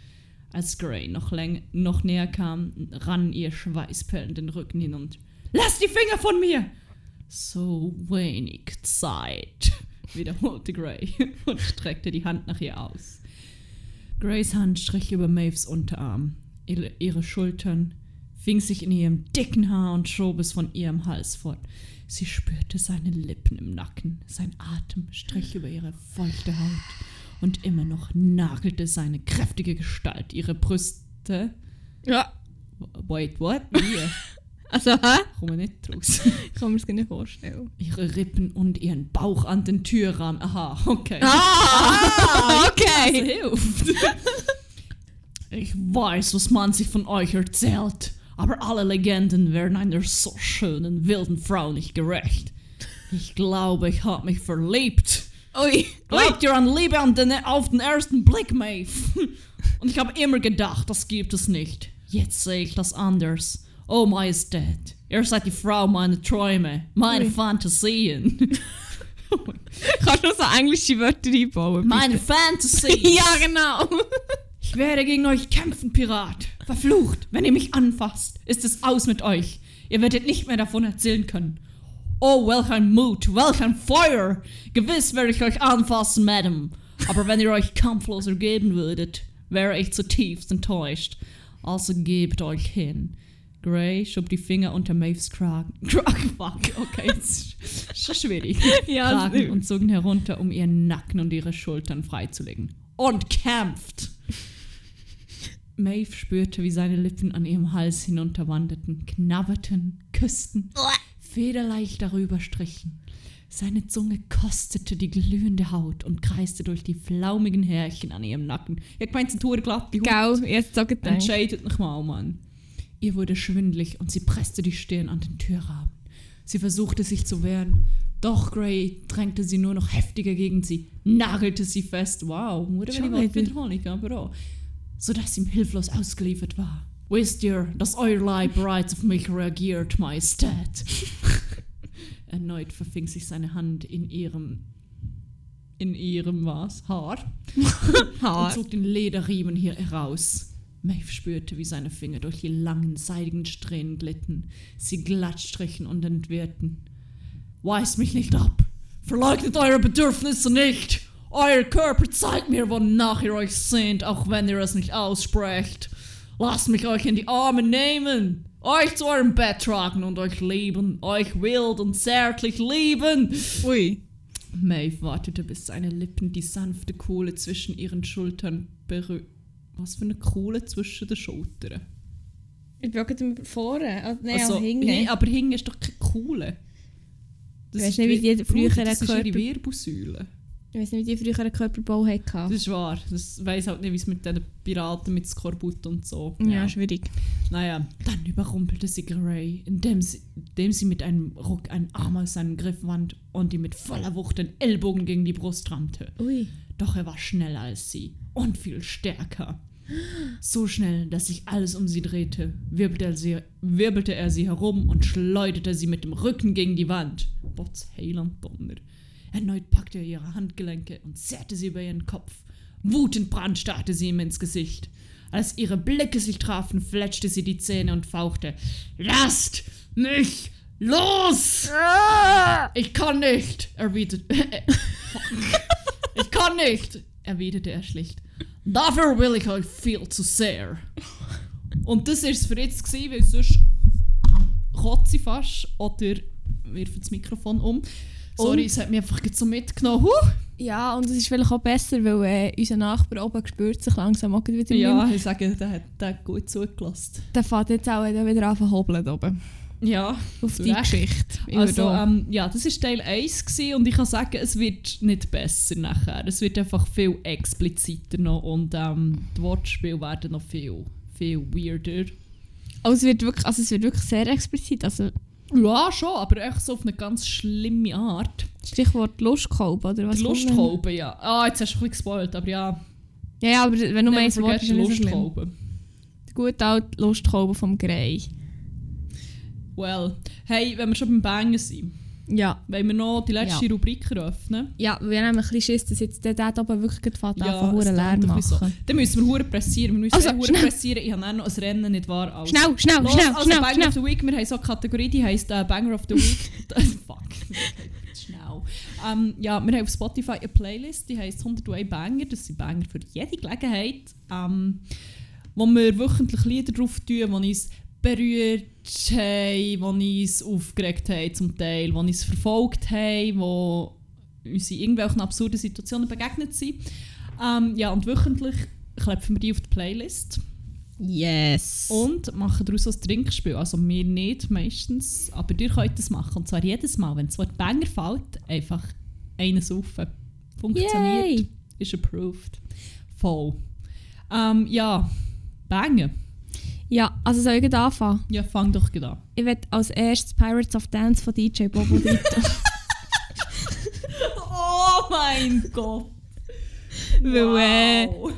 Als Gray noch, noch näher kam, rann ihr Schweißperlen den Rücken hinunter. Lass die Finger von mir! So wenig Zeit, wiederholte Gray (laughs) und streckte die Hand nach ihr aus. Grays Hand strich über Maves Unterarm, ihre, Schultern, fing sich in ihrem dicken Haar und schob es von ihrem Hals fort. Sie spürte seine Lippen im Nacken, sein Atem strich über ihre feuchte Haut und immer noch nagelte seine kräftige Gestalt ihre Brüste. Ja. Wait, what? Wie? (laughs) Also, hä? Komme nicht raus. (laughs) Ich kann mir das gar nicht vorstellen. Ihre Rippen und ihren Bauch an den Türrahmen. Aha, okay. Ah, okay. hilft. Ich weiß, was man sich von euch erzählt, aber alle Legenden werden einer so schönen, wilden Frau nicht gerecht. Ich glaube, ich habe mich verliebt. Ui. Glaubt ihr an Liebe an den, auf den ersten Blick, Maeve? (laughs) Und ich habe immer gedacht, das gibt es nicht. Jetzt sehe ich das anders. Oh, Majestät, ihr seid die Frau meiner Träume, meine. Fantasien. Kannst (laughs) du so englische Wörter einbauen? meine? Fantasien. (laughs) Ja, genau. (laughs) Ich werde gegen euch kämpfen, Pirat. Verflucht, wenn ihr mich anfasst, ist es aus mit euch. Ihr werdet nicht mehr davon erzählen können. Oh, welch ein Mut, welch ein Feuer. Gewiss werde ich euch anfassen, Madame. Aber wenn ihr euch kampflos ergeben würdet, wäre ich zutiefst enttäuscht. Also gebt euch hin. Gray schob die Finger unter Maves Kragen. (laughs) Kragen, fuck, okay, jetzt (laughs) ist schon schwierig. (laughs) Ja, Kragen und zogen herunter, um ihren Nacken und ihre Schultern freizulegen. Und kämpft! Maeve spürte, wie seine Lippen an ihrem Hals hinunterwanderten, knabberten, küssten, federleicht darüber strichen. Seine Zunge kostete die glühende Haut und kreiste durch die flaumigen Härchen an ihrem Nacken. Ich meinte, Tour glatt die Haut. Gau, jetzt sag ich dir. Entscheidet noch mal, Mann. Ihr wurde schwindlig und sie presste die Stirn an den Türrahmen. Sie versuchte sich zu wehren, doch Gray drängte sie nur noch heftiger gegen sie, nagelte sie fest, wow, wurde aber auch, sodass sie ihm hilflos ausgeliefert war. Wisst ihr, dass euer Leib bereits auf mich reagiert, Majestät? (laughs) Erneut verfing sich seine Hand in ihrem, in ihrem was? Haar? (laughs) und Haar. zog den Lederriemen hier heraus. Maeve spürte, wie seine Finger durch die langen, seidigen Strähnen glitten, sie glatt strichen und entwirrten. Weist mich nicht ab! Verleugnet eure Bedürfnisse nicht! Euer Körper zeigt mir, wonach ihr euch sehnt, auch wenn ihr es nicht aussprecht. Lasst mich euch in die Arme nehmen, euch zu eurem Bett tragen und euch lieben, euch wild und zärtlich lieben. Ui. Maeve wartete, bis seine Lippen die sanfte Kohle zwischen ihren Schultern berührten. Was für eine Kohle zwischen den Schultern? Ich bin gerade vorne. Ah, Nein, also, also, hinten. nee, aber hinten ist doch keine Kohle. Du weißt nicht, wie die früheren Das ist ihre Wirbelsäule. Ich weiß nicht, wie die früher einen Körperbau hatten. Das ist wahr. Das weiss halt nicht, wie es mit den Piraten, mit Skorbut und so. Ja, schwierig. Naja, dann überrumpelte sie Gray, indem sie, indem sie mit einem Ruck einen Arm aus seinem Griff wand und ihm mit voller Wucht den Ellbogen gegen die Brust rammte. Ui. Doch er war schneller als sie und viel stärker. So schnell, dass sich alles um sie drehte, wirbelte er sie, wirbelte er sie herum und schleuderte sie mit dem Rücken gegen die Wand. Bots Heiland Donner. Erneut packte er ihre Handgelenke und zerrte sie über ihren Kopf. Wutend brandstarrte sie ihm ins Gesicht. Als ihre Blicke sich trafen, fletschte sie die Zähne und fauchte. Lasst mich los! Ich kann nicht, erwiderte. (laughs) ich kann nicht, erwiderte er schlicht. Dafür will ich euch viel zu sehr. Und das war es für jetzt, gewesen, weil sonst kotze ich fast oder wirft das Mikrofon um. Sorry, Und- es hat mich einfach so mitgenommen. Huh! Ja, und es ist vielleicht auch besser, weil äh, unser Nachbar oben spürt sich langsam auch wieder. Ja, ich sage, der hat, der hat gut zugelassen. Der fährt jetzt auch wieder anfangen zu hobeln oben. Ja, Auf die Recht. Geschichte. also ähm, ja, das war Teil 1 gewesen und ich kann sagen, es wird nicht besser nachher. Es wird einfach viel expliziter noch und ähm, die Wortspiele werden noch viel, viel weirder. also, es wird wirklich, also es wird wirklich sehr explizit. Also Ja, schon, aber echt so auf eine ganz schlimme Art. Stichwort Lustkolben, oder was? Lustkolben, ja. Ah, jetzt hast du ein bisschen gespoilt, aber ja. Ja, ja, aber wenn du meinst, Wort ist. Lustkolben. Die gute alte Lustkolben vom Grey. Well, hey, wenn wir schon beim Bangen sind, Ja. wollen wir noch die letzte Ja. Rubrik eröffnen? Ja, wir haben ein bisschen Schiss, dass jetzt der dort oben wirklich gerade fährt, Ja, es Huren Lärm machen. So. Dann müssen wir hure pressieren. Wir müssen Also, schnell. pressieren. Ich habe dann noch ein Rennen nicht wahr. Also. Schnell, schnell, Los, schnell, also schnell, Banger schnell. of the Week. Wir haben so eine Kategorie, die heisst äh, Banger of the Week. (laughs) (laughs) Fuck. Schnell. Ähm, ja, wir haben auf Spotify eine Playlist, die heisst 101 Banger. Das sind Banger für jede Gelegenheit. Ähm, wo wir wöchentlich Lieder drauf tun, die uns berührt haben, die uns aufgeregt haben zum Teil, die uns verfolgt haben, die uns in irgendwelchen absurden Situationen begegnet sind. Ähm, ja, und wöchentlich klepfen wir die auf die Playlist. Yes. Und machen daraus ein Trinkspiel. Also wir nicht meistens, aber ihr könnt das machen. Und zwar jedes Mal, wenn das Wort Banger fällt, einfach einen saufen. Funktioniert. Yay. Ist approved. Voll. Ähm, ja, Banger. Ja, also soll ich gleich anfangen? Ja, fang doch gerade an. Ich werde als erstes Pirates of Dance von DJ Bobo (laughs) drin. Oh mein Gott! Weil äh, Wow.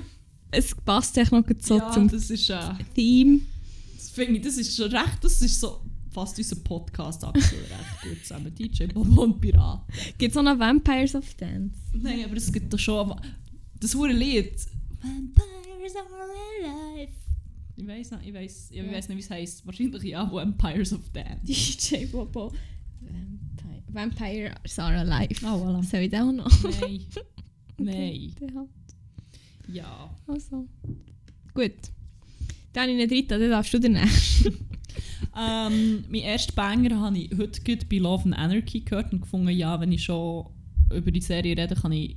es passt echt noch so ja, zum das ist, äh, Theme. das finde ich, das ist schon recht, das ist so fast unser Podcast aktuell recht gut zusammen. DJ Bobo und Pirat. Gibt es auch noch Vampires of Dance? Nein, aber es gibt doch schon das hure Lied. Vampires are alive. Ich weiß nicht, ich weiß, ich Ja. weiß nicht, wie es heißt. Wahrscheinlich ja, Vampires of Dance. (laughs) DJ Bobo. Vampire, Vampires are alive. Oh, voilà. Soll ich den auch noch? Nein. (laughs) Nein. Den halt. Ja. Also. Gut. Dann in der dritten, dann darfst du den nächsten. (laughs) Ähm, mein erster Banger habe ich heute bei Love and Anarchy gehört und gefunden, ja, wenn ich schon über die Serie rede, kann ich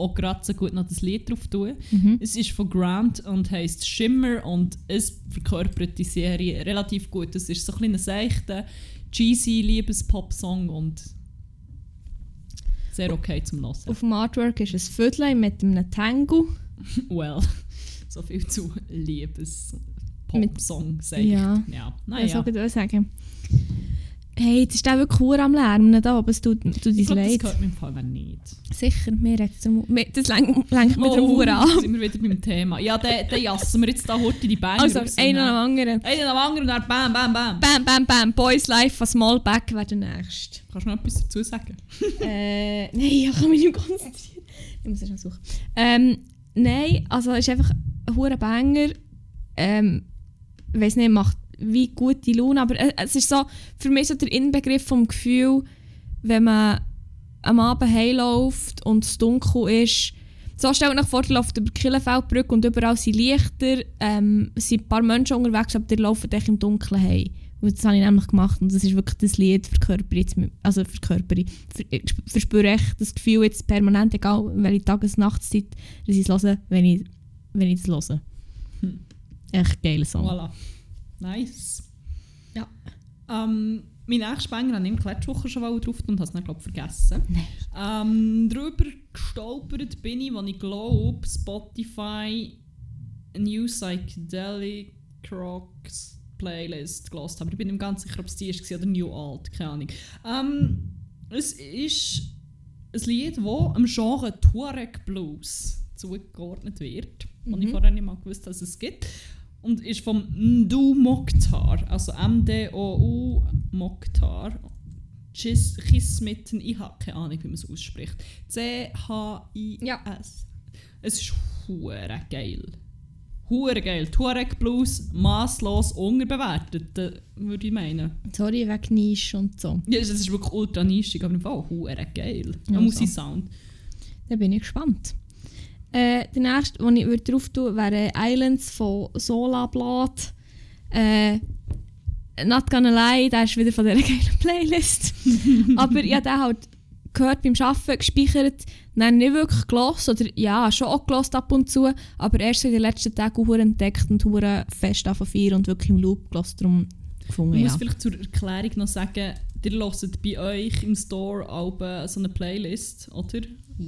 auch gerade so gut noch das Lied drauf tun. Mhm. Es ist von Grant und heißt Shimmer und es verkörpert die Serie relativ gut. Es ist so ein kleiner seichter, cheesy Liebes-Pop-Song und sehr okay zum Hören. Auf dem Artwork ist ein Vödlein mit einem Tango. (laughs) Well, so viel zu Liebes-Pop-Song, sag ich. Ja. ja. Ah, ja. Naja. soll ich sagen. Hey, jetzt ist der wirklich hure am Lärm da, aber es tut, tut Ich uns glaube, das leid. gehört mir im Fall nicht. Sicher, mir das lenkt lenkt mich oh, da an. sind wir wieder beim Thema. Ja, den, den jassen wir jetzt da heute die Banger Also, einer nach dem anderen. Einer nach dem anderen und dann bam, bam, bam. Bam, bam, bam. Boys Life von Smallback wäre der nächste. Kannst du noch etwas dazu sagen? (laughs) äh, nein, ich kann mich nicht konzentrieren. Ich muss erst mal suchen. Ähm, nein, also es ist einfach ein hoher Banger. ähm, weiß nicht, macht wie gute Laune, aber äh, es ist so, für mich so der Inbegriff vom Gefühl, wenn man am Abend heimläuft und es dunkel ist, so stellt euch vor, ihr lauft über die Killenfeldbrücke und überall sind Lichter, ähm, es sind ein paar Menschen unterwegs, aber die laufen echt im Dunkeln heim. Und das habe ich nämlich gemacht und das ist wirklich das Lied für Körper jetzt, also für Körper. Ich verspüre echt das Gefühl jetzt permanent, egal welche Tages- Nachtszeit, dass ich es höre, wenn ich, wenn ich das höre. Hm. Echt geiler Song. Voilà. Nice. Ja. Ähm, mein nächster Banger habe ich im letzte Woche schon drauf und habe es dann, glaube vergessen. Nein. Ähm, darüber gestolpert bin ich, als ich glaube, Spotify New Psychedelic Rocks Playlist gelost habe. Ich bin mir ganz sicher, ob es die war oder New Alt, keine Ahnung. Ähm, es ist ein Lied, das am Genre Tuareg Blues zugeordnet wird. Mhm. Und ich vorher nicht mal gewusst, dass es gibt. Und ist vom Ndu Mokhtar, also M-D-O-U Mokhtar. Chismitten, ich habe keine Ahnung, wie man es ausspricht. C-H-I-S. Ja. Es ist hure geil. Hure geil. Tuareg Blues maßlos unterbewertet, würde ich meinen. Sorry, wegen Nische und so. Ja, es ist wirklich ultra nischig, aber im Fall hure geil. Ja, Ja, so. Sound. Da bin ich gespannt. Äh, der nächste, den ich würde drauf tun wäre Islands von Sola Blatt. Äh, Not gonna lie, der ist wieder von dieser (laughs) geilen Playlist. (laughs) Aber ich habe den halt gehört beim Arbeiten, gespeichert, dann nicht wirklich gelassen. Oder ja, schon auch gelassen ab und zu, aber erst in den letzten Tagen hure entdeckt und hure fest auf vier und wirklich im Loop gelassen. Darum gefunden, Ich ja. muss vielleicht zur Erklärung noch sagen, ihr hört bei euch im Store auch äh, so eine Playlist, oder?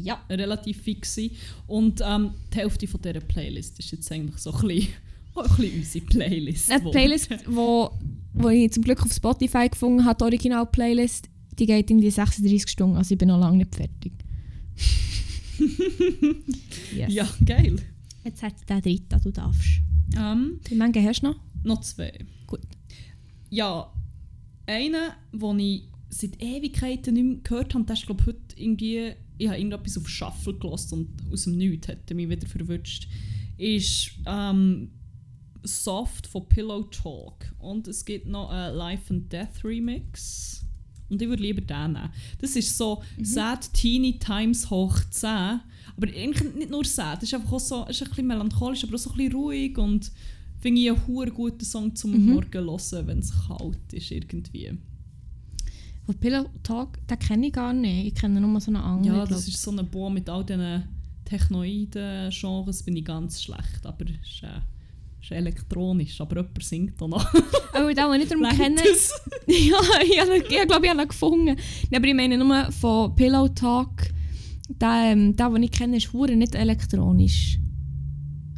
Ja. Relativ fixe. Und ähm, die Hälfte von dieser Playlist ist jetzt eigentlich so ein bisschen, (laughs) ein bisschen unsere Playlist. Eine Playlist, (laughs) wo, wo ich zum Glück auf Spotify gefunden habe, die Original-Playlist, die geht irgendwie 36 Stunden, also ich bin noch lange nicht fertig. (laughs) yes. Ja, geil. Jetzt hat der dritte, du darfst. Ähm, Wie viele hast du noch? noch zwei. Gut. Ja, einen, den ich seit Ewigkeiten nicht mehr gehört habe, der ist glaube ich heute irgendwie, ich habe irgendetwas auf Shuffle gelassen und aus dem Nichts hat er mich wieder verwünscht, ist ähm, Soft von Pillow Talk. Und es gibt noch einen Life and Death Remix. Und ich würde lieber den nehmen. Das ist so Sad Teeny Times hoch 10. Aber eigentlich nicht nur sad, es ist einfach auch so, ist ein bisschen melancholisch, aber auch so ein bisschen ruhig und finde ich einen guten Song zum Mhm. Morgen hören, wenn es kalt ist irgendwie. Von Pillow Talk, den kenne ich gar nicht. Ich kenne nur so einen anderen. Ja, glaub. das ist so ein Boom mit all diesen Technoiden-Genres, bin ich ganz schlecht, aber es ist, äh, ist elektronisch, aber jemand singt da noch. Aber (laughs) den, den ich nicht darum kenne... (laughs) ja, ich, glaube, ich habe ihn gefunden. Aber ich meine nur von Pillow Talk. Der, ähm, der, den ich kenne, ist hure nicht elektronisch.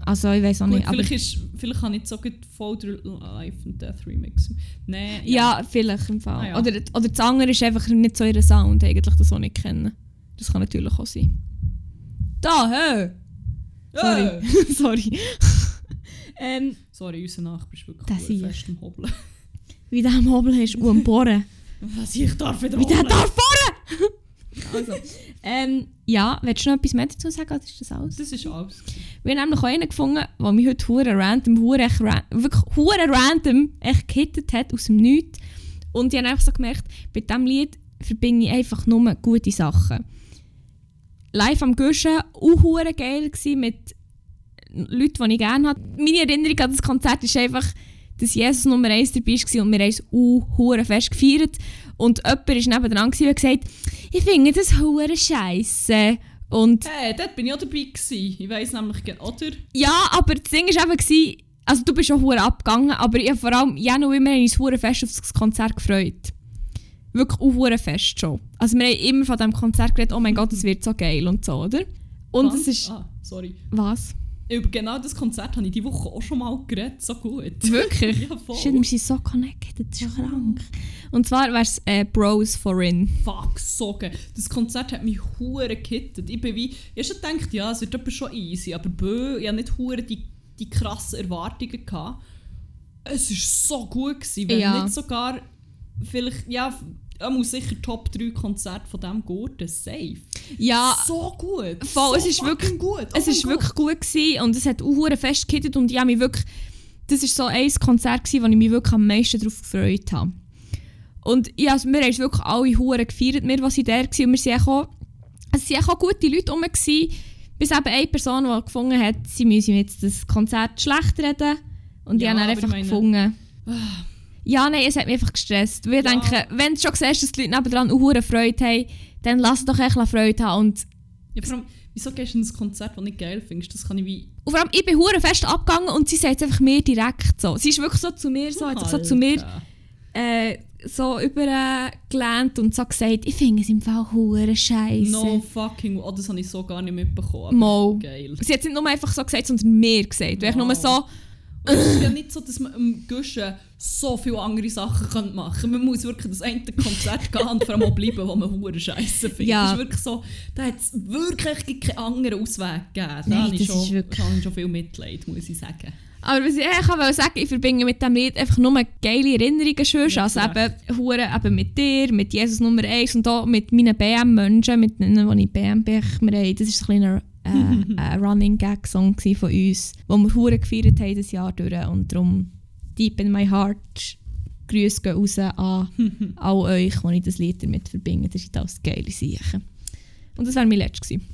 Also, ich weiß auch Gut, nicht. Vielleicht, ist, vielleicht habe ich nicht so gut voll der Life and Death Remix. Nein, ja, vielleicht im Fall. Ah, ja. Oder, oder das andere ist einfach nicht so ihr Sound, eigentlich, das, ich kenne. Das kann natürlich auch sein. Da, hä? Sorry. Äh. (laughs) Sorry. (laughs) ähm, Sorry, unser Nachbar ist wirklich Das sehe fest am Hobeln. wie der am Hobel ist und am Bohren. Was ich darf wieder Wie der hobeln. darf! Also, ähm, ja, willst du noch etwas mehr dazu sagen, oder ist das alles? Das ist alles. Wir haben nämlich auch einen gefunden, der mich heute hure random, hure wirklich hure random echt gehittet hat aus dem Nichts. Und ich habe einfach so gemerkt, bei diesem Lied verbinde ich einfach nur gute Sachen. Live am Guschen, auch hure geil gewesen mit Leuten, die ich gerne hatte. Meine Erinnerung an das Konzert ist einfach, dass Jesus Nummer 1 dabei war und wir haben es auch hure fest gefeiert. Und jemand war gewesen und gesagt, ich finde das hure scheisse. Und Hey, dort bin ich auch dabei gewesen. Ich weiss nämlich, oder? ja, aber das Ding war eben, also du bist schon hure abgegangen, aber ich habe vor allem, ja noch immer uns hure fest auf das Konzert gefreut. Wirklich auch hure fest schon. Also wir haben immer von diesem Konzert geredet, oh mein Gott, es wird so geil und so, oder? Und es ist... Ah, sorry. Was? Über genau das Konzert habe ich diese Woche auch schon mal geredet. So gut. (laughs) Wirklich? Ja, voll. Shit, wir sind so connected, das ist krank. Und zwar wäre es äh, Bros Foreign. Fuck, so geil. Das Konzert hat mich hure gehittet. Ich bin wie... Ich habe schon gedacht, ja, es wird schon easy, aber bö, ich hatte nicht hure die, die krassen Erwartungen. Gehabt. Es war so gut, gewesen, wenn Ja. nicht sogar... Vielleicht, ja... Er muss sicher Top 3 Konzert von diesem Gurten. Safe. Ja, So gut. Voll, so es ist wirklich- gut. Oh es ist Gott. wirklich gut gewesen und es hat auch hure fest gehittet und ich habe mich wirklich das war so ein Konzert, gewesen, wo ich mich wirklich am meisten darauf gefreut habe. Und ja, also wir haben wirklich alle Huren gefeiert, wir, was sie da waren. Und wir sind auch, es waren auch gute Leute rum, gewesen, bis eben eine Person, die gefunden hat, sie müssen jetzt das Konzert schlecht reden. Und Ja, ich habe aber einfach ich meine- gefunden... Ja, nein, es hat mich einfach gestresst. Ich Ja. denke, wenn du schon siehst, dass die Leute nebendran auch hure Freude haben, dann lass doch echt Freude haben. Und, Ja, vor allem, wieso gehst du in ein Konzert, das nicht geil findest? Das kann ich wie... und vor allem, ich bin hure fest abgegangen und sie sagt es einfach mir direkt so. Sie ist wirklich so zu mir, so, hat so zu mir äh, so übergelehnt und so gesagt, ich finde es im Fall hure scheiße. No fucking... Oh, das habe ich so gar nicht mitbekommen. Mo. Geil. Sie hat es nicht nur einfach so gesagt, sondern mir gesagt. Weil ich nur Wow. so, es ist ja nicht so, dass man im Guschen so viele andere Sachen machen könnte. Man muss wirklich das eine Konzert gehen und vor allem auch bleiben, wo man hure scheiße findet. Ja. Das ist wirklich so, da hat es wirklich keinen anderen Ausweg gegeben. Da Nein, habe ich das schon, ist wirklich- da habe ich schon viel Mitleid, muss ich sagen. Aber was ich eigentlich auch sagen ich verbinde mit dem Lied einfach nur geile Erinnerungen schon. Ja, also eben, hure eben mit dir, mit Jesus Nummer 1 und auch mit meinen BM-Menschen, mit denen, die ich BM haben. Das war ein kleiner äh, ein Running Gag Song von uns, wo wir hure gefeiert haben das Jahr durch und darum deep in my heart Grüße gehen raus an (laughs) all euch, die ich das Lied damit verbinde. Das sind alles geile Sachen. Und das war mein letztes. gewesen.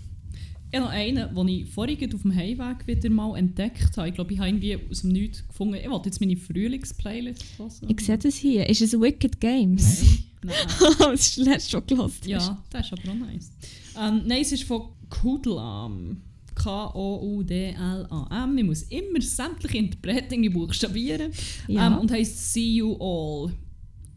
Ich habe noch einen, den ich vorhin auf dem Heimweg wieder mal entdeckt habe. Ich glaube, ich habe irgendwie aus dem Nichts gefunden, ich wollte jetzt meine Frühlingsplaylist hören. Ich sehe das hier. Ist es Wicked Games? Nein, nein. (laughs) das ist letztes schon gehört. Ja, das ist aber auch nice. Ähm, nein, es ist von Kudlam. K-O-U-D-L-A-M. Ich muss immer sämtliche Interpreten buchstabieren. Ja. Ähm, und heisst See You All.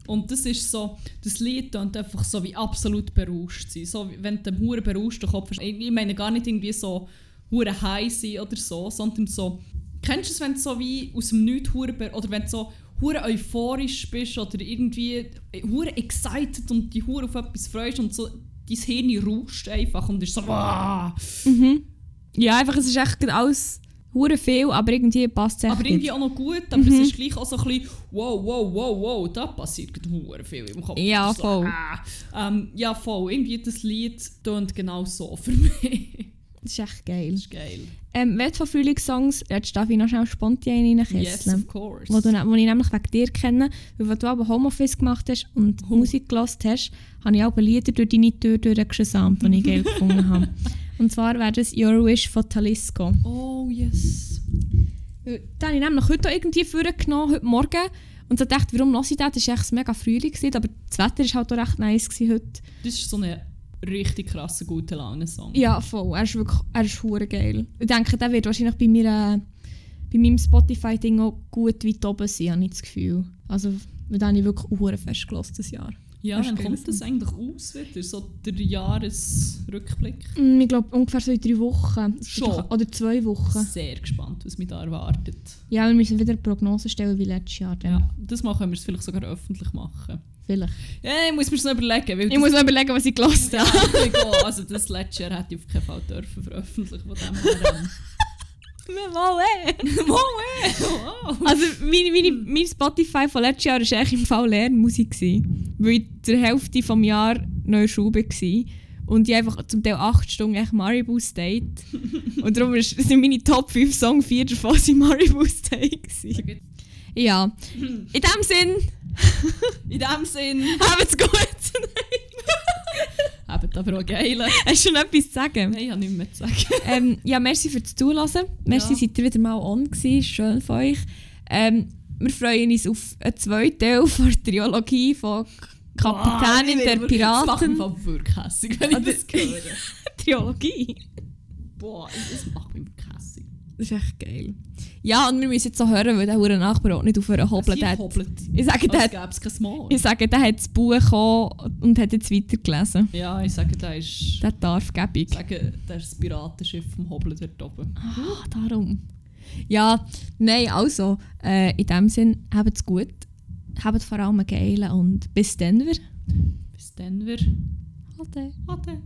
Und das ist so, das Lied klingt einfach so wie absolut berauscht sein. So wie wenn du einen hure berauschten Kopf hast. Ich meine gar nicht irgendwie so hure high sein oder so, sondern so, kennst du es, wenn du so wie aus dem Nichts hure, ber- oder wenn du so hure euphorisch bist oder irgendwie hure excited und die hure auf etwas freust und so dein Hirn rauscht einfach und ist so «Wow!» Mhm. Ja, einfach, es ist echt alles hure viel, aber irgendwie passt es echt Aber irgendwie nicht. auch noch gut, aber es ist gleich auch so ein bisschen «Wow, wow, wow, wow, da passiert gerade hure viel im Kopf.» Ja, voll. So, ah. ähm, ja, voll. Irgendwie das Lied tönt genau so für (laughs) mich. Das ist echt geil. das ist geil. Ähm, du von Frühlingssongs, jetzt darf ich noch schnell spontan Yes, reinkesseln. of course. wo, du, ne- wo ich nämlich wegen dir kenne, weil wenn du aber Homeoffice gemacht hast und Oh. Musik gehört hast, habe ich auch Lieder durch deine Tür durchgesamt, die ich geil (laughs) gefunden habe. Und zwar wäre das «Your Wish» von Talisco. oh, yes. Den habe ich nämlich heute irgendwie vorgenommen, heute Morgen. Und so dachte, warum lasse ich das? Das war echt mega Frühling, gewesen, aber das Wetter war halt auch recht nice heute. Das ist so ein richtig krasser, guter Laune-Song. Ja, voll. Er ist wirklich er ist hure geil. Ich denke, der wird wahrscheinlich bei, mir, äh, bei meinem Spotify-Ding auch gut weit oben sein, habe ich das Gefühl. Also, den habe ich wirklich hure fest das Jahr. Ja, dann kommt das eigentlich aus wieder, so der Jahresrückblick. Mm, Ich glaube ungefähr so in drei Wochen. Schon? Oder zwei Wochen. Sehr gespannt, was mich da erwartet. Ja, wir müssen wieder eine Prognose stellen wie letztes Jahr. Dann. Ja, das können wir es vielleicht sogar öffentlich machen. Vielleicht. Ja, ich muss mir das noch überlegen, weil Ich muss mir überlegen, was ich Ja, habe. (laughs) gehe. also das letzte Jahr hätte ich auf keinen Fall dürfen veröffentlichen von dem her. Mal, eh. Wow. Also meine, meine, mein Spotify von letztes Jahr war eigentlich im Fall Lernmusik. Gewesen, weil ich zur Hälfte des Jahres neu in war. Und ich einfach zum Teil 8 Stunden echt Maribu State. Und darum sind meine Top 5 Songs, 4 davon sind Maribu State. Gewesen. Ja, (laughs) in dem Sinn, (laughs) In dem Sinn, habt's gut. (laughs) habt aber auch geile. Hast du noch etwas zu sagen? Nein, ich habe nichts mehr zu sagen. ähm, ja, merci fürs Zuhören. Merci, Ja. seid ihr wieder mal on gewesen. Schön von euch. Ähm, wir freuen uns auf einen zweiten Teil von der Triologie von Kapitänin Boah, der wirklich- Das macht mich Piraten. wirklich hässig, wenn ich das höre. Triologie. Boah, das macht mich. Das ist echt geil. Ja, und wir müssen jetzt so hören, weil der hure Nachbar auch nicht aufhören hoppelt. Er hoppelt. Ich sage, der, hat, ich sage, der hat das Buch bekommen und hat jetzt weitergelesen. Ja, ich sage, der ist... Der darf gäbe Ich sage, der ist das Piratenschiff vom Hobbeln dort oben. Ah, darum. Ja, nein, also, äh, in dem Sinn, habt's gut. Habt vor allem einen geilen und bis Denver. Bis Denver. Ade. Ade.